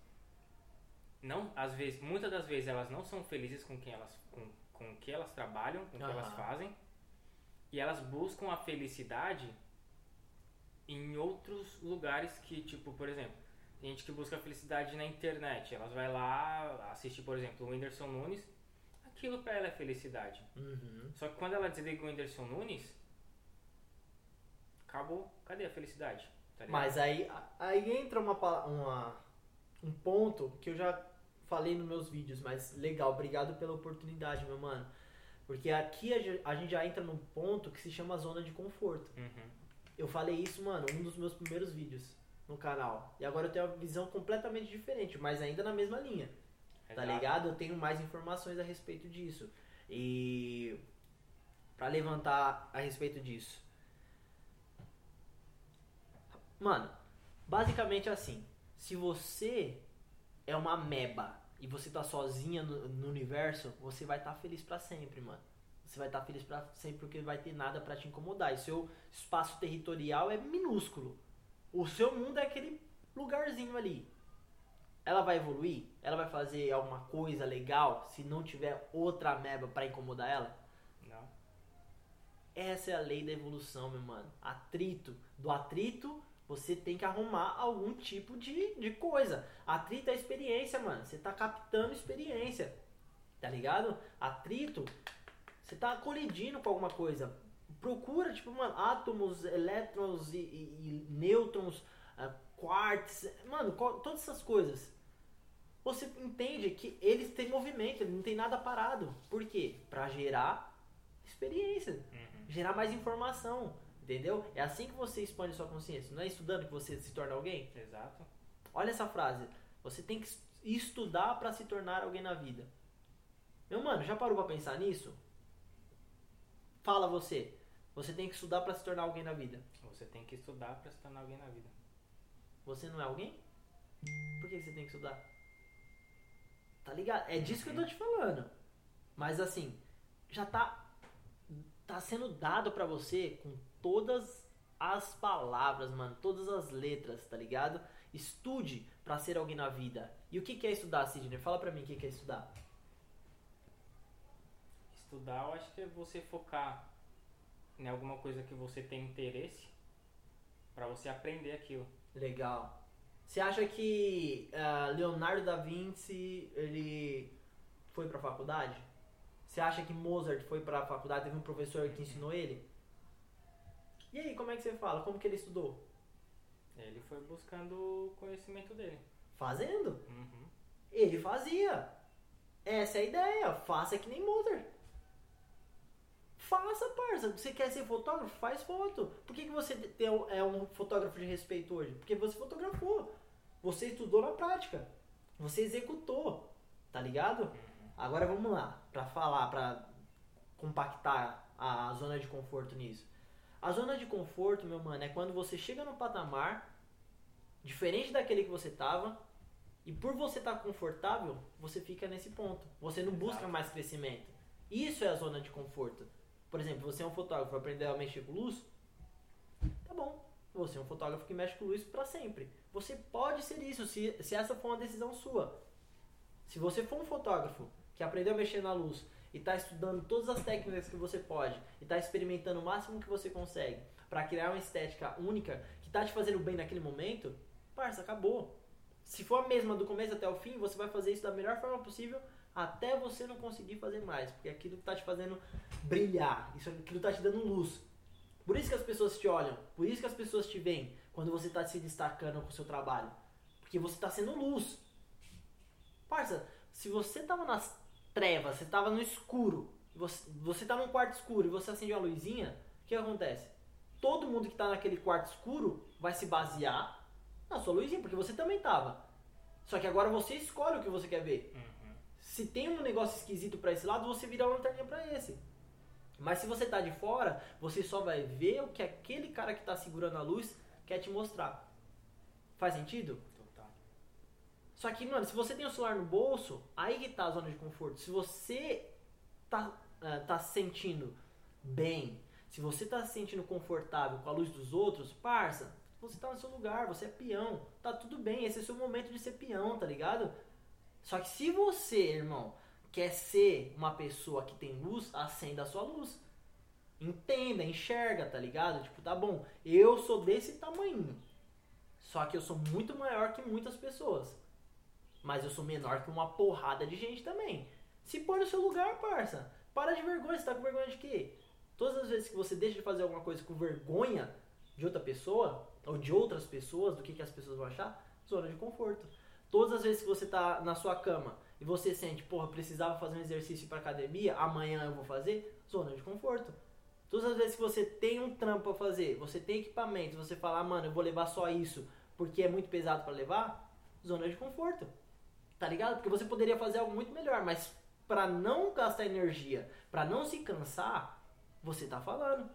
Speaker 1: não, às vezes, muitas das vezes elas não são felizes com quem elas com, com que elas trabalham, com o que elas fazem. E elas buscam a felicidade em outros lugares que, tipo, por exemplo, tem gente que busca a felicidade na internet. Elas vai lá assistir, por exemplo, o Whindersson Nunes. Aquilo pra ela é felicidade.
Speaker 2: Uhum.
Speaker 1: Só que quando ela desliga o Whindersson Nunes, acabou. Cadê a felicidade? Tá?
Speaker 2: Mas aí, aí entra uma, uma, um ponto que eu já falei nos meus vídeos, mas legal, obrigado pela oportunidade, meu mano. Porque aqui a ge- a gente já entra num ponto que se chama zona de conforto.
Speaker 1: Uhum.
Speaker 2: Eu falei isso, mano, um dos meus primeiros vídeos no canal. E agora eu tenho uma visão completamente diferente, mas ainda na mesma linha. Tá
Speaker 1: Exato.
Speaker 2: ligado? Eu tenho mais informações a respeito disso. E pra levantar a respeito disso. Mano, basicamente é assim, se você é uma meba e você tá sozinha no, no universo, você vai estar feliz pra sempre, mano. Você vai estar feliz pra sempre porque vai ter nada pra te incomodar. E seu espaço territorial é minúsculo. O seu mundo é aquele lugarzinho ali. Ela vai evoluir? Ela vai fazer alguma coisa legal se não tiver outra meba pra incomodar ela?
Speaker 1: Não.
Speaker 2: Essa é a lei da evolução, meu mano. Atrito. Do atrito, você tem que arrumar algum tipo de, de coisa. Atrito é experiência, mano. Você tá captando experiência. Tá ligado? Atrito, você tá colidindo com alguma coisa. Procura, tipo, mano, átomos, elétrons e, e- e nêutrons, quarks, mano, todas essas coisas. Você entende que eles têm movimento, não tem nada parado. Por quê? Pra gerar experiência
Speaker 1: Uhum.
Speaker 2: gerar mais informação, entendeu? É assim que você expande sua consciência. Não é estudando que você se torna alguém?
Speaker 1: Exato.
Speaker 2: Olha essa frase. Você tem que es- estudar para se tornar alguém na vida. Meu mano, já parou pra pensar nisso? Fala você. Você tem que estudar para se tornar alguém na vida.
Speaker 1: Você tem que estudar pra se tornar alguém na vida.
Speaker 2: Você não é alguém? Por que você tem que estudar? Tá ligado? É disso que eu tô te falando. Mas assim, já tá tá sendo dado pra você com todas as palavras, mano, todas as letras, tá ligado? Estude pra ser alguém na vida. E o que que é estudar, Sidney? Fala pra mim o que que é estudar.
Speaker 1: Estudar, eu acho que é você focar em alguma coisa que você tem interesse pra você aprender aquilo.
Speaker 2: Legal. Você acha que ah, Leonardo da Vinci ele foi pra faculdade? Você acha que Mozart foi pra faculdade, teve um professor que ensinou ele? E aí, como é que você fala? Como que ele estudou?
Speaker 1: Ele foi buscando o conhecimento dele.
Speaker 2: Fazendo.
Speaker 1: Uhum.
Speaker 2: Ele fazia. Essa é a ideia. Faça que nem Mozart. Faça, parça. Você quer ser fotógrafo? Faz foto. Por que, que você tem é um fotógrafo de respeito hoje? Porque você fotografou. Você estudou na prática. Você executou. Tá ligado? Agora vamos lá. Pra falar, pra compactar a zona de conforto nisso. A zona de conforto, meu mano, é quando você chega no patamar diferente daquele que você tava e por você estar confortável, você fica nesse ponto. Você não busca
Speaker 1: Exato.
Speaker 2: mais crescimento. Isso é a zona de conforto. Por exemplo, você é um fotógrafo, aprendeu a mexer com luz? Tá bom. você é um fotógrafo que mexe com luz para sempre. Você pode ser isso se, se essa for uma decisão sua. Se você for um fotógrafo que aprendeu a mexer na luz e está estudando todas as técnicas que você pode e está experimentando o máximo que você consegue para criar uma estética única que está te fazendo bem naquele momento, parça, acabou. Se for a mesma do começo até o fim, você vai fazer isso da melhor forma possível até você não conseguir fazer mais, porque aquilo está te fazendo brilhar, isso aquilo está te dando luz. Por isso que as pessoas te olham, por isso que as pessoas te veem quando você está se destacando com o seu trabalho, porque você está sendo luz. Parça, se você estava nas trevas, você estava no escuro, você, você tá num quarto escuro e você acende uma luzinha, o que acontece? Todo mundo que está naquele quarto escuro vai se basear na sua luzinha, porque você também estava. Só que agora você escolhe o que você quer ver.
Speaker 1: Uhum.
Speaker 2: Se tem um negócio esquisito para esse lado, você vira a lanterninha para esse. Mas se você tá de fora, você só vai ver o que aquele cara que tá segurando a luz quer te mostrar. Faz sentido? Só que, mano, se você tem o celular no bolso, aí que tá a zona de conforto. Se você tá, uh, tá se sentindo bem, se você tá se sentindo confortável com a luz dos outros, parça, você tá no seu lugar, você é peão. Tá tudo bem, esse é o seu momento de ser peão, tá ligado? Só que se você, irmão, quer ser uma pessoa que tem luz, acenda a sua luz. Entenda, enxerga, tá ligado? Tipo, tá bom, eu sou desse tamanho. Só que eu sou muito maior que muitas pessoas. Mas eu sou menor que uma porrada de gente também. Se põe no seu lugar, parça. Para de vergonha, você tá com vergonha de quê? Todas as vezes que você deixa de fazer alguma coisa com vergonha de outra pessoa, ou de outras pessoas, do que, que as pessoas vão achar, zona de conforto. Todas as vezes que você tá na sua cama e você sente, porra, precisava fazer um exercício para academia, amanhã eu vou fazer, zona de conforto. Todas as vezes que você tem um trampo para fazer, você tem equipamento, você fala, ah, mano, eu vou levar só isso porque é muito pesado para levar, zona de conforto. Tá ligado? Porque você poderia fazer algo muito melhor, mas para não gastar energia, para não se cansar, você tá falando.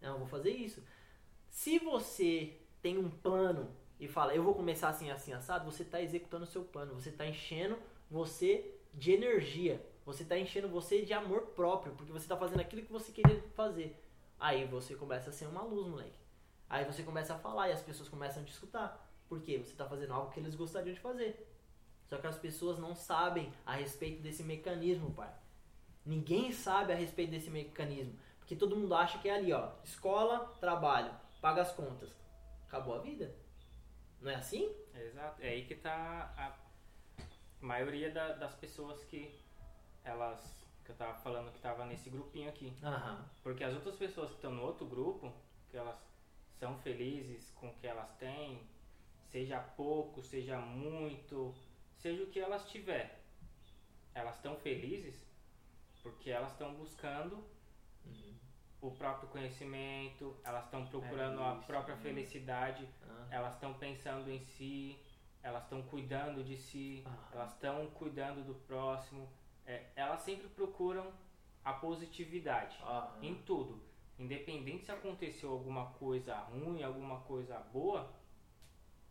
Speaker 2: Não, vou fazer isso. Se você tem um plano e fala, eu vou começar assim, assim, assado, você tá executando o seu plano, você tá enchendo você de energia, você tá enchendo você de amor próprio, porque você tá fazendo aquilo que você queria fazer. Aí você começa a ser uma luz, moleque. Aí você começa a falar e as pessoas começam a te escutar. Porque você tá fazendo algo que eles gostariam de fazer. Só que as pessoas não sabem a respeito desse mecanismo, pai. Ninguém sabe a respeito desse mecanismo. Porque todo mundo acha que é ali, ó. Escola, trabalho, paga as contas. Acabou a vida. Não é assim?
Speaker 1: exato. É aí que tá a maioria da, das pessoas que elas. Que eu tava falando que tava nesse grupinho aqui.
Speaker 2: Aham.
Speaker 1: Porque as outras pessoas que estão no outro grupo, que elas são felizes com o que elas têm, seja pouco, seja muito, seja o que elas tiver, elas estão felizes porque elas estão buscando
Speaker 2: Uhum.
Speaker 1: o próprio conhecimento, elas estão procurando
Speaker 2: É
Speaker 1: a
Speaker 2: isso,
Speaker 1: própria
Speaker 2: né?
Speaker 1: felicidade,
Speaker 2: Ah.
Speaker 1: elas estão pensando em si, elas estão cuidando de si,
Speaker 2: Ah.
Speaker 1: elas estão cuidando do próximo. É, elas sempre procuram a positividade em tudo. Independente se aconteceu alguma coisa ruim, alguma coisa boa,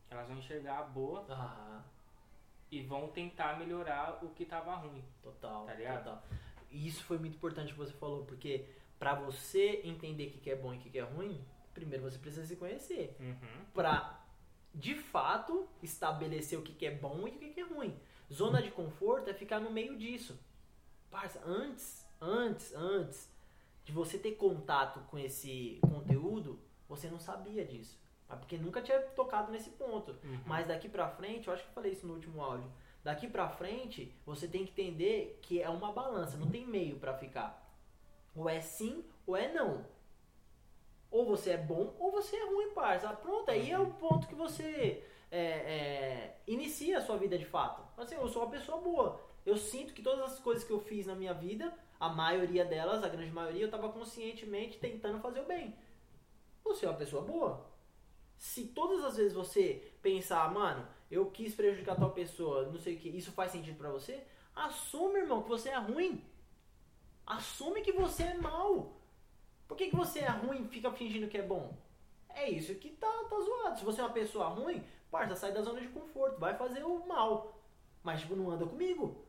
Speaker 1: elas vão enxergar a boa. E vão tentar melhorar o que estava ruim.
Speaker 2: Total,
Speaker 1: Tá ligado?
Speaker 2: total. E isso foi muito importante que você falou, porque pra você entender o que que é bom e o que que é ruim, primeiro você precisa se conhecer.
Speaker 1: Uhum.
Speaker 2: Pra, de fato, estabelecer o que que é bom e o que que é ruim. Zona de conforto é ficar no meio disso. Parça, antes, antes, antes de você ter contato com esse conteúdo, você não sabia disso. Mas Porque nunca tinha tocado nesse ponto.
Speaker 1: Uhum.
Speaker 2: Mas daqui pra frente, eu acho que eu falei isso no último áudio. Daqui pra frente, você tem que entender que é uma balança, não tem meio pra ficar. Ou é sim ou é não. Ou você é bom ou você é ruim, parça. Pronto, aí é o ponto que você é, é, inicia a sua vida de fato. Assim, eu sou uma pessoa boa. Eu sinto que todas as coisas que eu fiz na minha vida, a maioria delas, a grande maioria, eu estava conscientemente tentando fazer o bem. Você é uma pessoa boa. Se todas as vezes você pensar, mano, eu quis prejudicar tal pessoa, não sei o que, isso faz sentido pra você, assume, irmão, que você é ruim. Assume que você é mal. Por que, que você é ruim e fica fingindo que é bom? É isso que tá, tá zoado. Se você é uma pessoa ruim, parça, sai da zona de conforto, vai fazer o mal. Mas, tipo, não anda comigo.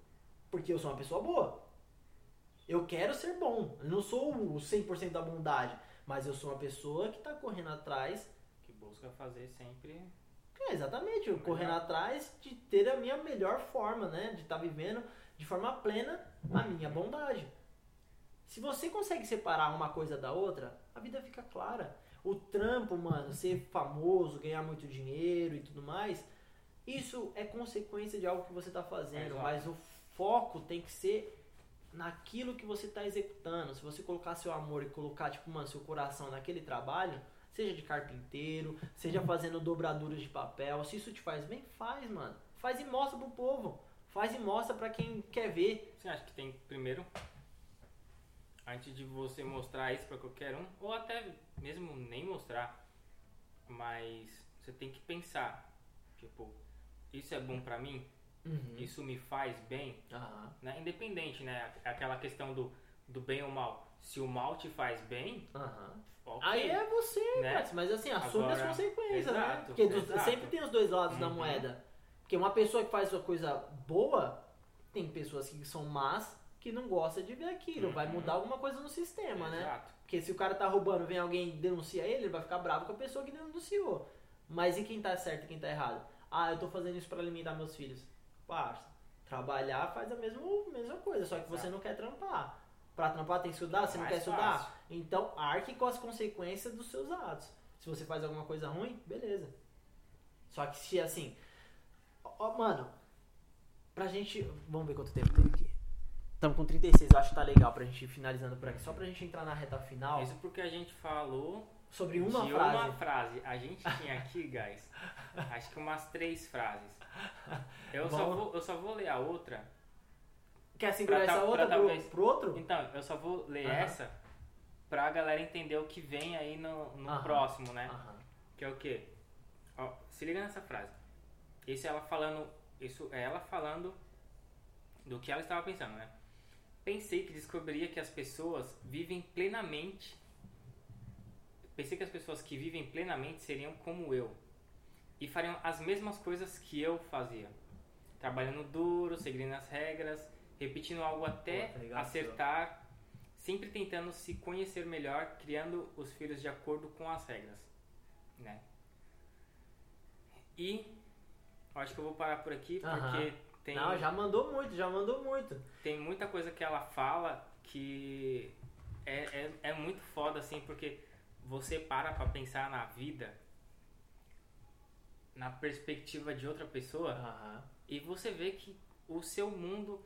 Speaker 2: Porque eu sou uma pessoa boa. Eu quero ser bom. Eu não sou o 100% da bondade. Mas eu sou uma pessoa que tá correndo atrás
Speaker 1: Fazer sempre.
Speaker 2: É, exatamente, eu correndo atrás de ter a minha melhor forma, né? De estar vivendo de forma plena a minha bondade. Se você consegue separar uma coisa da outra, a vida fica clara. O trampo, mano, ser famoso, ganhar muito dinheiro e tudo mais, isso é consequência de algo que você está fazendo,
Speaker 1: Exato.
Speaker 2: mas o foco tem que ser naquilo que você está executando. Se você colocar seu amor e colocar, tipo, mano, seu coração naquele trabalho, seja de carpinteiro, seja fazendo dobraduras de papel, se isso te faz bem, faz, mano. Faz e mostra pro povo. Faz e mostra pra quem quer ver.
Speaker 1: Você acha que tem primeiro, antes de você mostrar isso pra qualquer um, ou até mesmo nem mostrar, mas você tem que pensar, tipo, isso é bom pra mim?
Speaker 2: Uhum.
Speaker 1: Isso me faz bem?
Speaker 2: Aham.
Speaker 1: Né? Independente, né? Aquela questão do, do bem ou mal. Se o mal te faz bem,
Speaker 2: Aham.
Speaker 1: ok.
Speaker 2: Aí é você,
Speaker 1: Né?
Speaker 2: Mas assim, assume
Speaker 1: Agora,
Speaker 2: as consequências, né?
Speaker 1: exato,
Speaker 2: Porque dos-
Speaker 1: exato.
Speaker 2: sempre tem os dois lados da
Speaker 1: Uhum.
Speaker 2: moeda. Porque uma pessoa que faz uma coisa boa, tem pessoas que são más que não gostam de ver aquilo. Vai
Speaker 1: Uhum.
Speaker 2: mudar alguma coisa no sistema, né?
Speaker 1: Exato.
Speaker 2: Porque se o cara tá roubando, vem alguém e denuncia ele, ele vai ficar bravo com a pessoa que denunciou. Mas e quem tá certo e quem tá errado? Ah, eu tô fazendo isso pra alimentar meus filhos. Parça, trabalhar faz a mesma, mesma coisa, só que você
Speaker 1: Exato.
Speaker 2: não quer trampar. Pra trampar tem que estudar, você não
Speaker 1: Mais
Speaker 2: quer estudar?
Speaker 1: fácil.
Speaker 2: Então arque com as consequências dos seus atos. Se você faz alguma coisa ruim, beleza. Só que se assim. Ó, mano, pra gente. Vamos ver quanto tempo tem aqui. Estamos com 36, eu acho que tá legal pra gente ir finalizando por aqui. Só pra gente entrar na reta final.
Speaker 1: Isso porque a gente falou
Speaker 2: Sobre uma
Speaker 1: de
Speaker 2: frase.
Speaker 1: uma frase. A gente tinha aqui, guys, acho que umas três frases. Eu, só vou, eu só vou ler a outra.
Speaker 2: Quer segurar
Speaker 1: Pra
Speaker 2: essa
Speaker 1: tal-
Speaker 2: outra
Speaker 1: pra
Speaker 2: pro,
Speaker 1: talvez-
Speaker 2: pro outro?
Speaker 1: Então, eu só vou ler
Speaker 2: Aham.
Speaker 1: essa pra galera entender o que vem aí no, no
Speaker 2: Aham.
Speaker 1: próximo, né?
Speaker 2: Aham.
Speaker 1: Que é o quê? Ó, se liga nessa frase. Isso é ela falando. Isso é ela falando do que ela estava pensando, né? Pensei que descobriria que as pessoas vivem plenamente. Pensei que as pessoas que vivem plenamente seriam como eu. E fariam as mesmas coisas que eu fazia. Trabalhando duro, seguindo as regras, repetindo algo até
Speaker 2: Pô, tá
Speaker 1: acertar, sempre tentando se conhecer melhor, criando os filhos de acordo com as regras, né? E eu acho que eu vou parar por aqui
Speaker 2: Aham.
Speaker 1: porque tem
Speaker 2: Não, já mandou muito, já mandou muito.
Speaker 1: tem muita coisa que ela fala que é, é, é muito foda, assim, porque você para pra pensar na vida na perspectiva de outra pessoa e você vê que o seu mundo,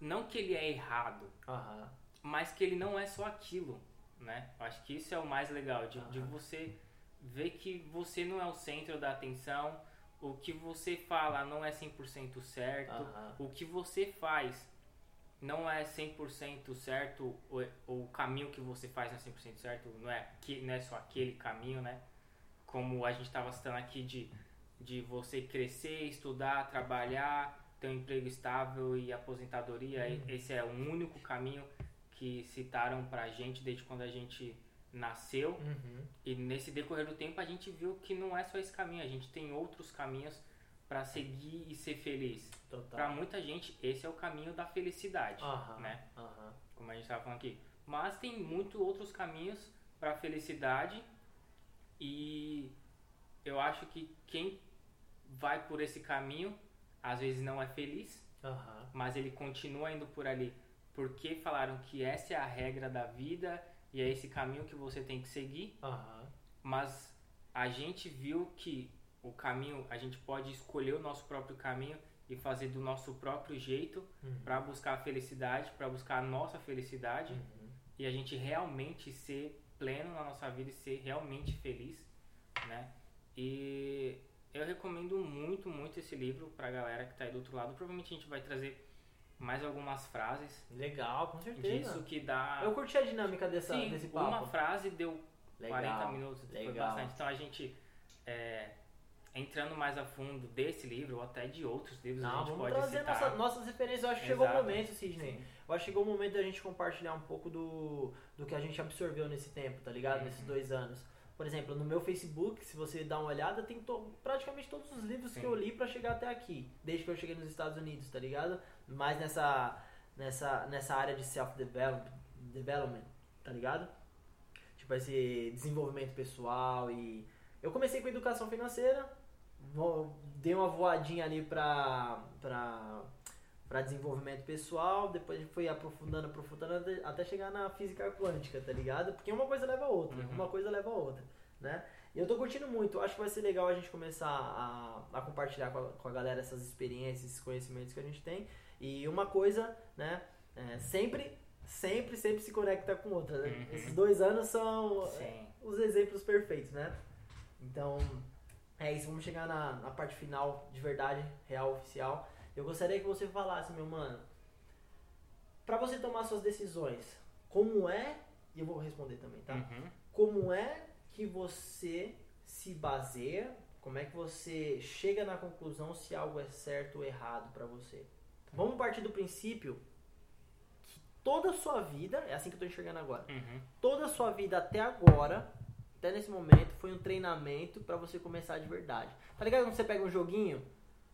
Speaker 1: não que ele é errado,
Speaker 2: Aham.
Speaker 1: mas que ele não é só aquilo, né? Acho que isso é o mais legal, de, de
Speaker 2: Aham.
Speaker 1: você ver que você não é o centro da atenção, o que você fala não é 100% certo,
Speaker 2: Aham.
Speaker 1: o que você faz não é 100% certo, ou, ou o caminho que você faz não é 100% certo, não é, que, não é só aquele caminho, né? Como a gente estava citando aqui de, de você crescer, estudar, trabalhar, ter um emprego estável e aposentadoria,
Speaker 2: Uhum.
Speaker 1: esse é o único caminho que citaram pra gente desde quando a gente nasceu.
Speaker 2: Uhum.
Speaker 1: E nesse decorrer do tempo a gente viu que não é só esse caminho, a gente tem outros caminhos para seguir e ser feliz. Para muita gente, esse é o caminho da felicidade,
Speaker 2: Aham.
Speaker 1: né? Como a gente estava falando aqui. Mas tem muito outros caminhos para a felicidade e eu acho que quem vai por esse caminho às vezes não é feliz,
Speaker 2: Aham.
Speaker 1: mas ele continua indo por ali porque falaram que essa é a regra da vida e é esse caminho que você tem que seguir
Speaker 2: Aham.
Speaker 1: mas a gente viu que o caminho, a gente pode escolher o nosso próprio caminho e fazer do nosso próprio jeito
Speaker 2: Uhum.
Speaker 1: para buscar a felicidade, para buscar a nossa felicidade
Speaker 2: Uhum.
Speaker 1: e a gente realmente ser pleno na nossa vida e ser realmente feliz, né? E eu recomendo muito, muito esse livro pra galera que tá aí do outro lado. Provavelmente a gente vai trazer mais algumas frases
Speaker 2: Legal, com certeza.
Speaker 1: disso que dá
Speaker 2: Eu curti a dinâmica dessa,
Speaker 1: Sim,
Speaker 2: desse papo.
Speaker 1: uma frase deu
Speaker 2: Legal,
Speaker 1: 40 minutos, foi
Speaker 2: legal.
Speaker 1: bastante. Então a gente, é, entrando mais a fundo desse livro, ou até de outros livros, a
Speaker 2: Não,
Speaker 1: gente
Speaker 2: vamos
Speaker 1: pode
Speaker 2: trazer
Speaker 1: citar.
Speaker 2: nossa- nossas referências. Eu acho que chegou o
Speaker 1: Exato.
Speaker 2: momento, Sidney.
Speaker 1: Sim.
Speaker 2: Eu acho que chegou o momento da gente compartilhar um pouco do, do que a gente absorveu nesse tempo, tá ligado?
Speaker 1: Uhum.
Speaker 2: Nesses dois anos. Por exemplo, no meu Facebook, se você dá uma olhada, tem to- praticamente todos os livros
Speaker 1: Sim.
Speaker 2: que eu li pra chegar até aqui, desde que eu cheguei nos Estados Unidos, tá ligado? Mais nessa, nessa, nessa área de self-development, tá ligado? Tipo, esse desenvolvimento pessoal e Eu comecei com educação financeira, dei uma voadinha ali pra, pra, pra desenvolvimento pessoal, depois fui aprofundando, aprofundando até- chegar na física quântica, tá ligado? Porque uma coisa leva a outra,
Speaker 1: Uhum.
Speaker 2: uma coisa leva a outra, né? E eu tô curtindo muito, acho que vai ser legal a gente começar a, a compartilhar com a, com a galera essas experiências, esses conhecimentos que a gente tem. E uma coisa, né, é, sempre, sempre, sempre se conecta com outra. né?
Speaker 1: Uhum.
Speaker 2: Esses dois anos são
Speaker 1: Sim.
Speaker 2: os exemplos perfeitos, né? Então, é isso, vamos chegar na, na parte final de verdade, real, oficial. Eu gostaria que você falasse, meu mano, pra você tomar suas decisões, como é, e eu vou responder também, tá?
Speaker 1: Uhum.
Speaker 2: Como é que você se baseia, como é que você chega na conclusão se algo é certo ou errado pra você? Vamos partir do princípio que toda a sua vida, é assim que eu tô enxergando agora,
Speaker 1: Uhum.
Speaker 2: toda a sua vida até agora, até nesse momento, foi um treinamento pra você começar de verdade. Tá ligado quando você pega um joguinho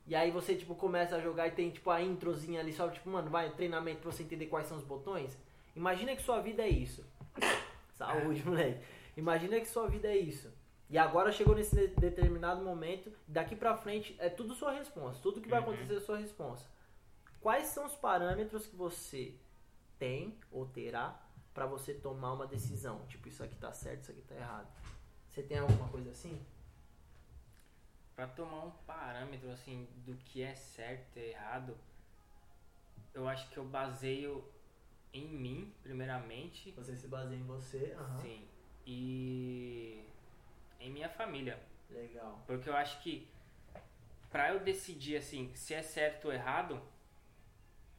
Speaker 2: e aí você tipo começa a jogar e tem tipo a introzinha ali só tipo, mano, vai treinamento pra você entender quais são os botões? Imagina que sua vida é isso. [coughs] Saúde, moleque. Imagina que sua vida é isso. E agora chegou nesse de- determinado momento, daqui pra frente é tudo sua resposta, tudo que vai
Speaker 1: Uhum.
Speaker 2: acontecer é sua resposta. Quais são os parâmetros que você tem ou terá pra você tomar uma decisão? Tipo, isso aqui tá certo, isso aqui tá errado. Você tem alguma coisa assim?
Speaker 1: Pra tomar um parâmetro assim do que é certo e errado, eu acho que eu baseio em mim, primeiramente,
Speaker 2: Você se baseia em você? Aham.
Speaker 1: sim, e em minha família.
Speaker 2: Legal.
Speaker 1: Porque eu acho que pra eu decidir assim se é certo ou errado,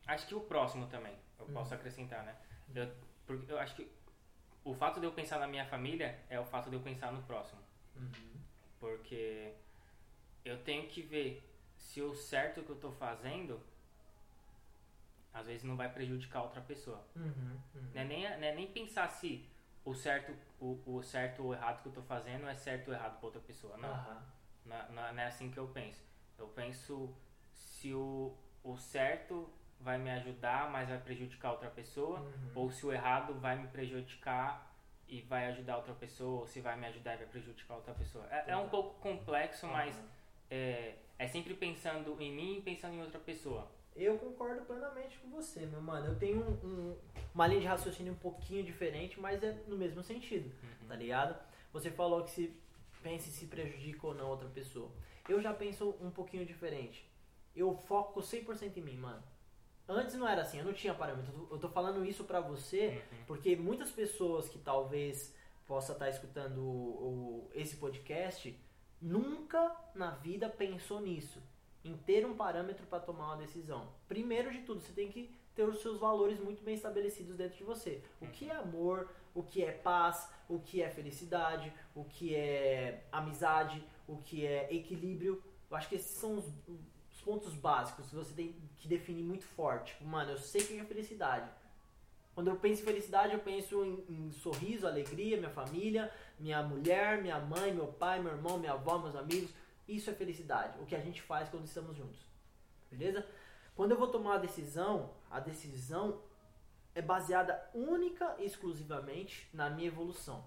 Speaker 1: acho que o próximo também, eu
Speaker 2: Uhum.
Speaker 1: posso acrescentar, né? Eu, porque eu acho que o fato de eu pensar na minha família é o fato de eu pensar no próximo.
Speaker 2: Uhum.
Speaker 1: Porque eu tenho que ver se o certo que eu tô fazendo às vezes não vai prejudicar outra pessoa.
Speaker 2: Uhum. Uhum.
Speaker 1: Não é nem, não é nem pensar se o certo, o, o certo ou errado que eu tô fazendo é certo ou errado pra outra pessoa. Não.
Speaker 2: Aham.
Speaker 1: Não, não- não é assim que eu penso. Eu penso se o, o certo vai me ajudar, mas vai prejudicar outra pessoa,
Speaker 2: Uhum.
Speaker 1: ou se o errado vai me prejudicar e vai ajudar outra pessoa, ou se vai me ajudar e vai prejudicar outra pessoa. É, é um pouco complexo, mas. É, é sempre pensando em mim e pensando em outra pessoa.
Speaker 2: Eu concordo plenamente com você, meu mano. Eu tenho um- um- uma linha de raciocínio um pouquinho diferente, mas é no mesmo sentido, tá ligado? Você falou que se pense se prejudica ou não outra pessoa. Eu já penso um pouquinho diferente. Eu foco 100% em mim, mano. Antes não era assim, eu não tinha parâmetro. Eu tô- Eu tô falando isso pra você
Speaker 1: Uhum.
Speaker 2: porque muitas pessoas que talvez possa estar escutando o- o- esse podcast nunca na vida pensou nisso, em ter um parâmetro para tomar uma decisão. Primeiro de tudo, você tem que ter os seus valores muito bem estabelecidos dentro de você. O que é amor, o que é paz, o que é felicidade, o que é amizade, o que é equilíbrio. Eu acho que esses são os, os pontos básicos que você tem que definir muito forte. Tipo, mano, eu sei o que é felicidade. Quando eu penso em felicidade, eu penso em, em sorriso, alegria, minha família, minha mulher, minha mãe, meu pai, meu irmão, minha avó, meus amigos. Isso é felicidade, o que a gente faz quando estamos juntos. Beleza? Quando eu vou tomar uma decisão, a decisão é baseada única e exclusivamente na minha evolução.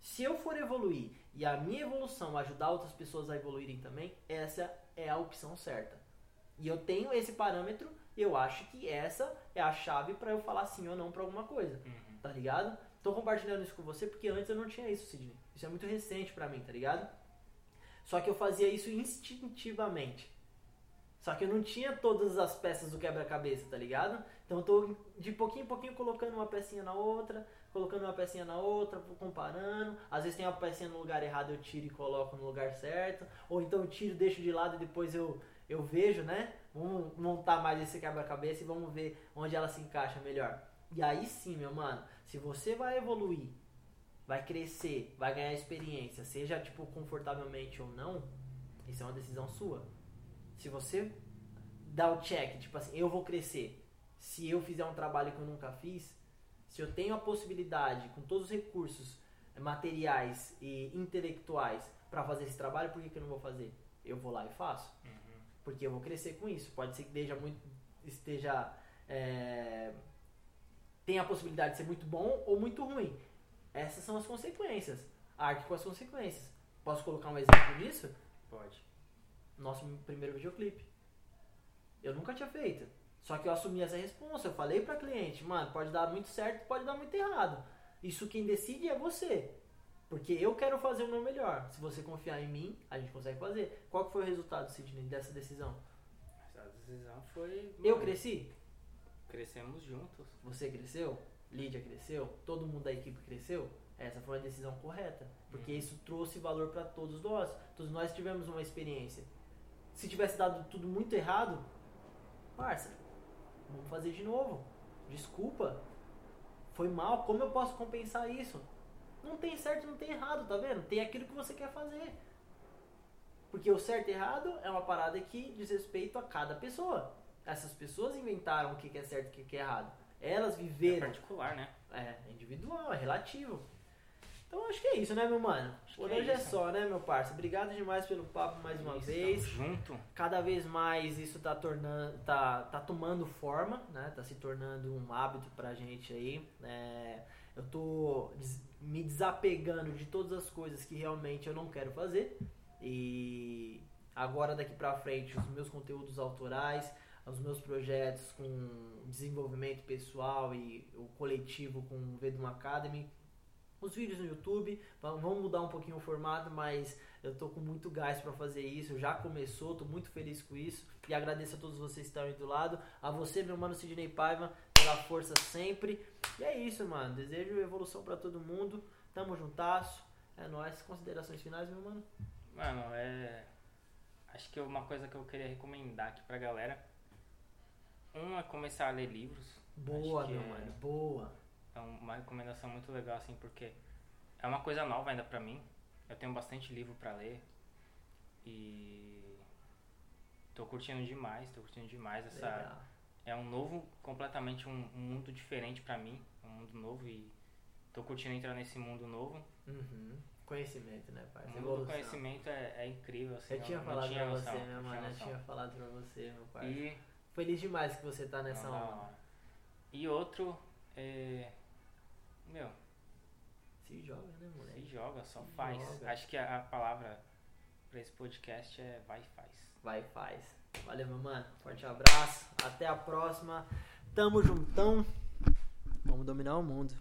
Speaker 2: Se eu for evoluir e a minha evolução ajudar outras pessoas a evoluírem também, essa é a opção certa. E eu tenho esse parâmetro, eu acho que essa é a chave para eu falar sim ou não para alguma coisa,
Speaker 1: Uhum.
Speaker 2: tá ligado? Tô compartilhando isso com você porque antes eu não tinha isso, Sidney. Isso é muito recente pra mim, tá ligado? Só que eu fazia isso instintivamente. Só que eu não tinha todas as peças do quebra-cabeça, tá ligado? Então eu tô de pouquinho em pouquinho colocando uma pecinha na outra, colocando uma pecinha na outra, comparando. Às vezes tem uma pecinha no lugar errado, eu tiro e coloco no lugar certo. Ou então eu tiro, deixo de lado e depois eu, eu vejo, né? Vamos montar mais esse quebra-cabeça e vamos ver onde ela se encaixa melhor. E aí sim, meu mano, se você vai evoluir, vai crescer, vai ganhar experiência, seja tipo confortavelmente ou não, isso é uma decisão sua. Se você dá o check, tipo assim, eu vou crescer. Se eu fizer um trabalho que eu nunca fiz, se eu tenho a possibilidade, com todos os recursos materiais e intelectuais para fazer esse trabalho, por que, que eu não vou fazer? Eu vou lá e faço.
Speaker 1: Uhum.
Speaker 2: Porque eu vou crescer com isso. Pode ser que esteja muito. esteja. é, tenha a possibilidade de ser muito bom ou muito ruim. Essas são as consequências. Arque com as consequências. Posso colocar um exemplo disso?
Speaker 1: Pode.
Speaker 2: Nosso primeiro videoclipe. Eu nunca tinha feito. Só que eu assumi essa responsa. Eu falei pra cliente, mano, pode dar muito certo, pode dar muito errado. Isso quem decide é você. Porque eu quero fazer o meu melhor. Se você confiar em mim, a gente consegue fazer. Qual foi o resultado, Sidney, dessa decisão?
Speaker 1: Essa decisão foi.
Speaker 2: Eu cresci?
Speaker 1: Crescemos juntos.
Speaker 2: Você cresceu? Lídia cresceu? Todo mundo da equipe cresceu? Essa foi a decisão correta. Porque
Speaker 1: Uhum.
Speaker 2: isso trouxe valor para todos nós. Todos nós tivemos uma experiência. Se tivesse dado tudo muito errado, parça, vamos fazer de novo. Desculpa. Foi mal. Como eu posso compensar isso? Não tem certo, não tem errado, tá vendo? Tem aquilo que você quer fazer. Porque o certo e errado é uma parada que diz respeito a cada pessoa. Essas pessoas inventaram o que é certo e o que é errado. Elas
Speaker 1: É
Speaker 2: viveram.
Speaker 1: particular, né?
Speaker 2: É, é individual, é relativo. Então acho que é isso, né, meu mano?
Speaker 1: Acho
Speaker 2: Por
Speaker 1: é
Speaker 2: hoje é,
Speaker 1: isso.
Speaker 2: só, né, meu parça? Obrigado demais pelo papo mais uma
Speaker 1: Isso,
Speaker 2: vez.
Speaker 1: Junto.
Speaker 2: Cada vez mais isso tá tornando, tá, tá tomando forma, né? Tá se tornando um hábito pra gente aí. É, eu tô me desapegando de todas as coisas que realmente eu não quero fazer. E agora daqui pra frente, os meus conteúdos autorais, os meus projetos com desenvolvimento pessoal e o coletivo com o Vedum Academy, os vídeos no YouTube, va- vão mudar um pouquinho o formato, mas eu tô com muito gás pra fazer isso, já começou, tô muito feliz com isso e agradeço a todos vocês que estão aí do lado, a você, meu mano Sidney Paiva, pela força sempre. E é isso, mano. Desejo evolução pra todo mundo. Tamo juntasso. É nóis. Considerações finais, meu mano?
Speaker 1: Mano, é. Acho que uma coisa que eu queria recomendar aqui pra galera. Um é começar a ler livros.
Speaker 2: Boa, meu
Speaker 1: é-
Speaker 2: mano. Boa.
Speaker 1: É uma recomendação muito legal, assim, porque é uma coisa nova ainda pra mim. Eu tenho bastante livro pra ler. E. Tô curtindo demais, tô curtindo demais essa.
Speaker 2: Legal.
Speaker 1: É um novo, completamente um, um mundo diferente pra mim. Um mundo novo e tô curtindo entrar nesse mundo novo.
Speaker 2: Uhum. Conhecimento, né,
Speaker 1: O
Speaker 2: parça?
Speaker 1: mundo do conhecimento é, é incrível, assim.
Speaker 2: Eu tinha
Speaker 1: não
Speaker 2: falado
Speaker 1: tinha
Speaker 2: pra
Speaker 1: noção,
Speaker 2: você,
Speaker 1: tinha
Speaker 2: mano. Eu tinha falado pra você, meu pai.
Speaker 1: E
Speaker 2: Feliz demais que você tá nessa
Speaker 1: Não, da
Speaker 2: onda.
Speaker 1: hora. E outro é. Meu,
Speaker 2: Se joga, né,
Speaker 1: se
Speaker 2: moleque?
Speaker 1: joga, só
Speaker 2: Se
Speaker 1: faz.
Speaker 2: joga.
Speaker 1: Acho que a, a palavra pra esse podcast é vai e faz.
Speaker 2: Vai e faz. Valeu, meu mano. Forte abraço. Até a próxima. Tamo juntão. Vamos dominar o mundo.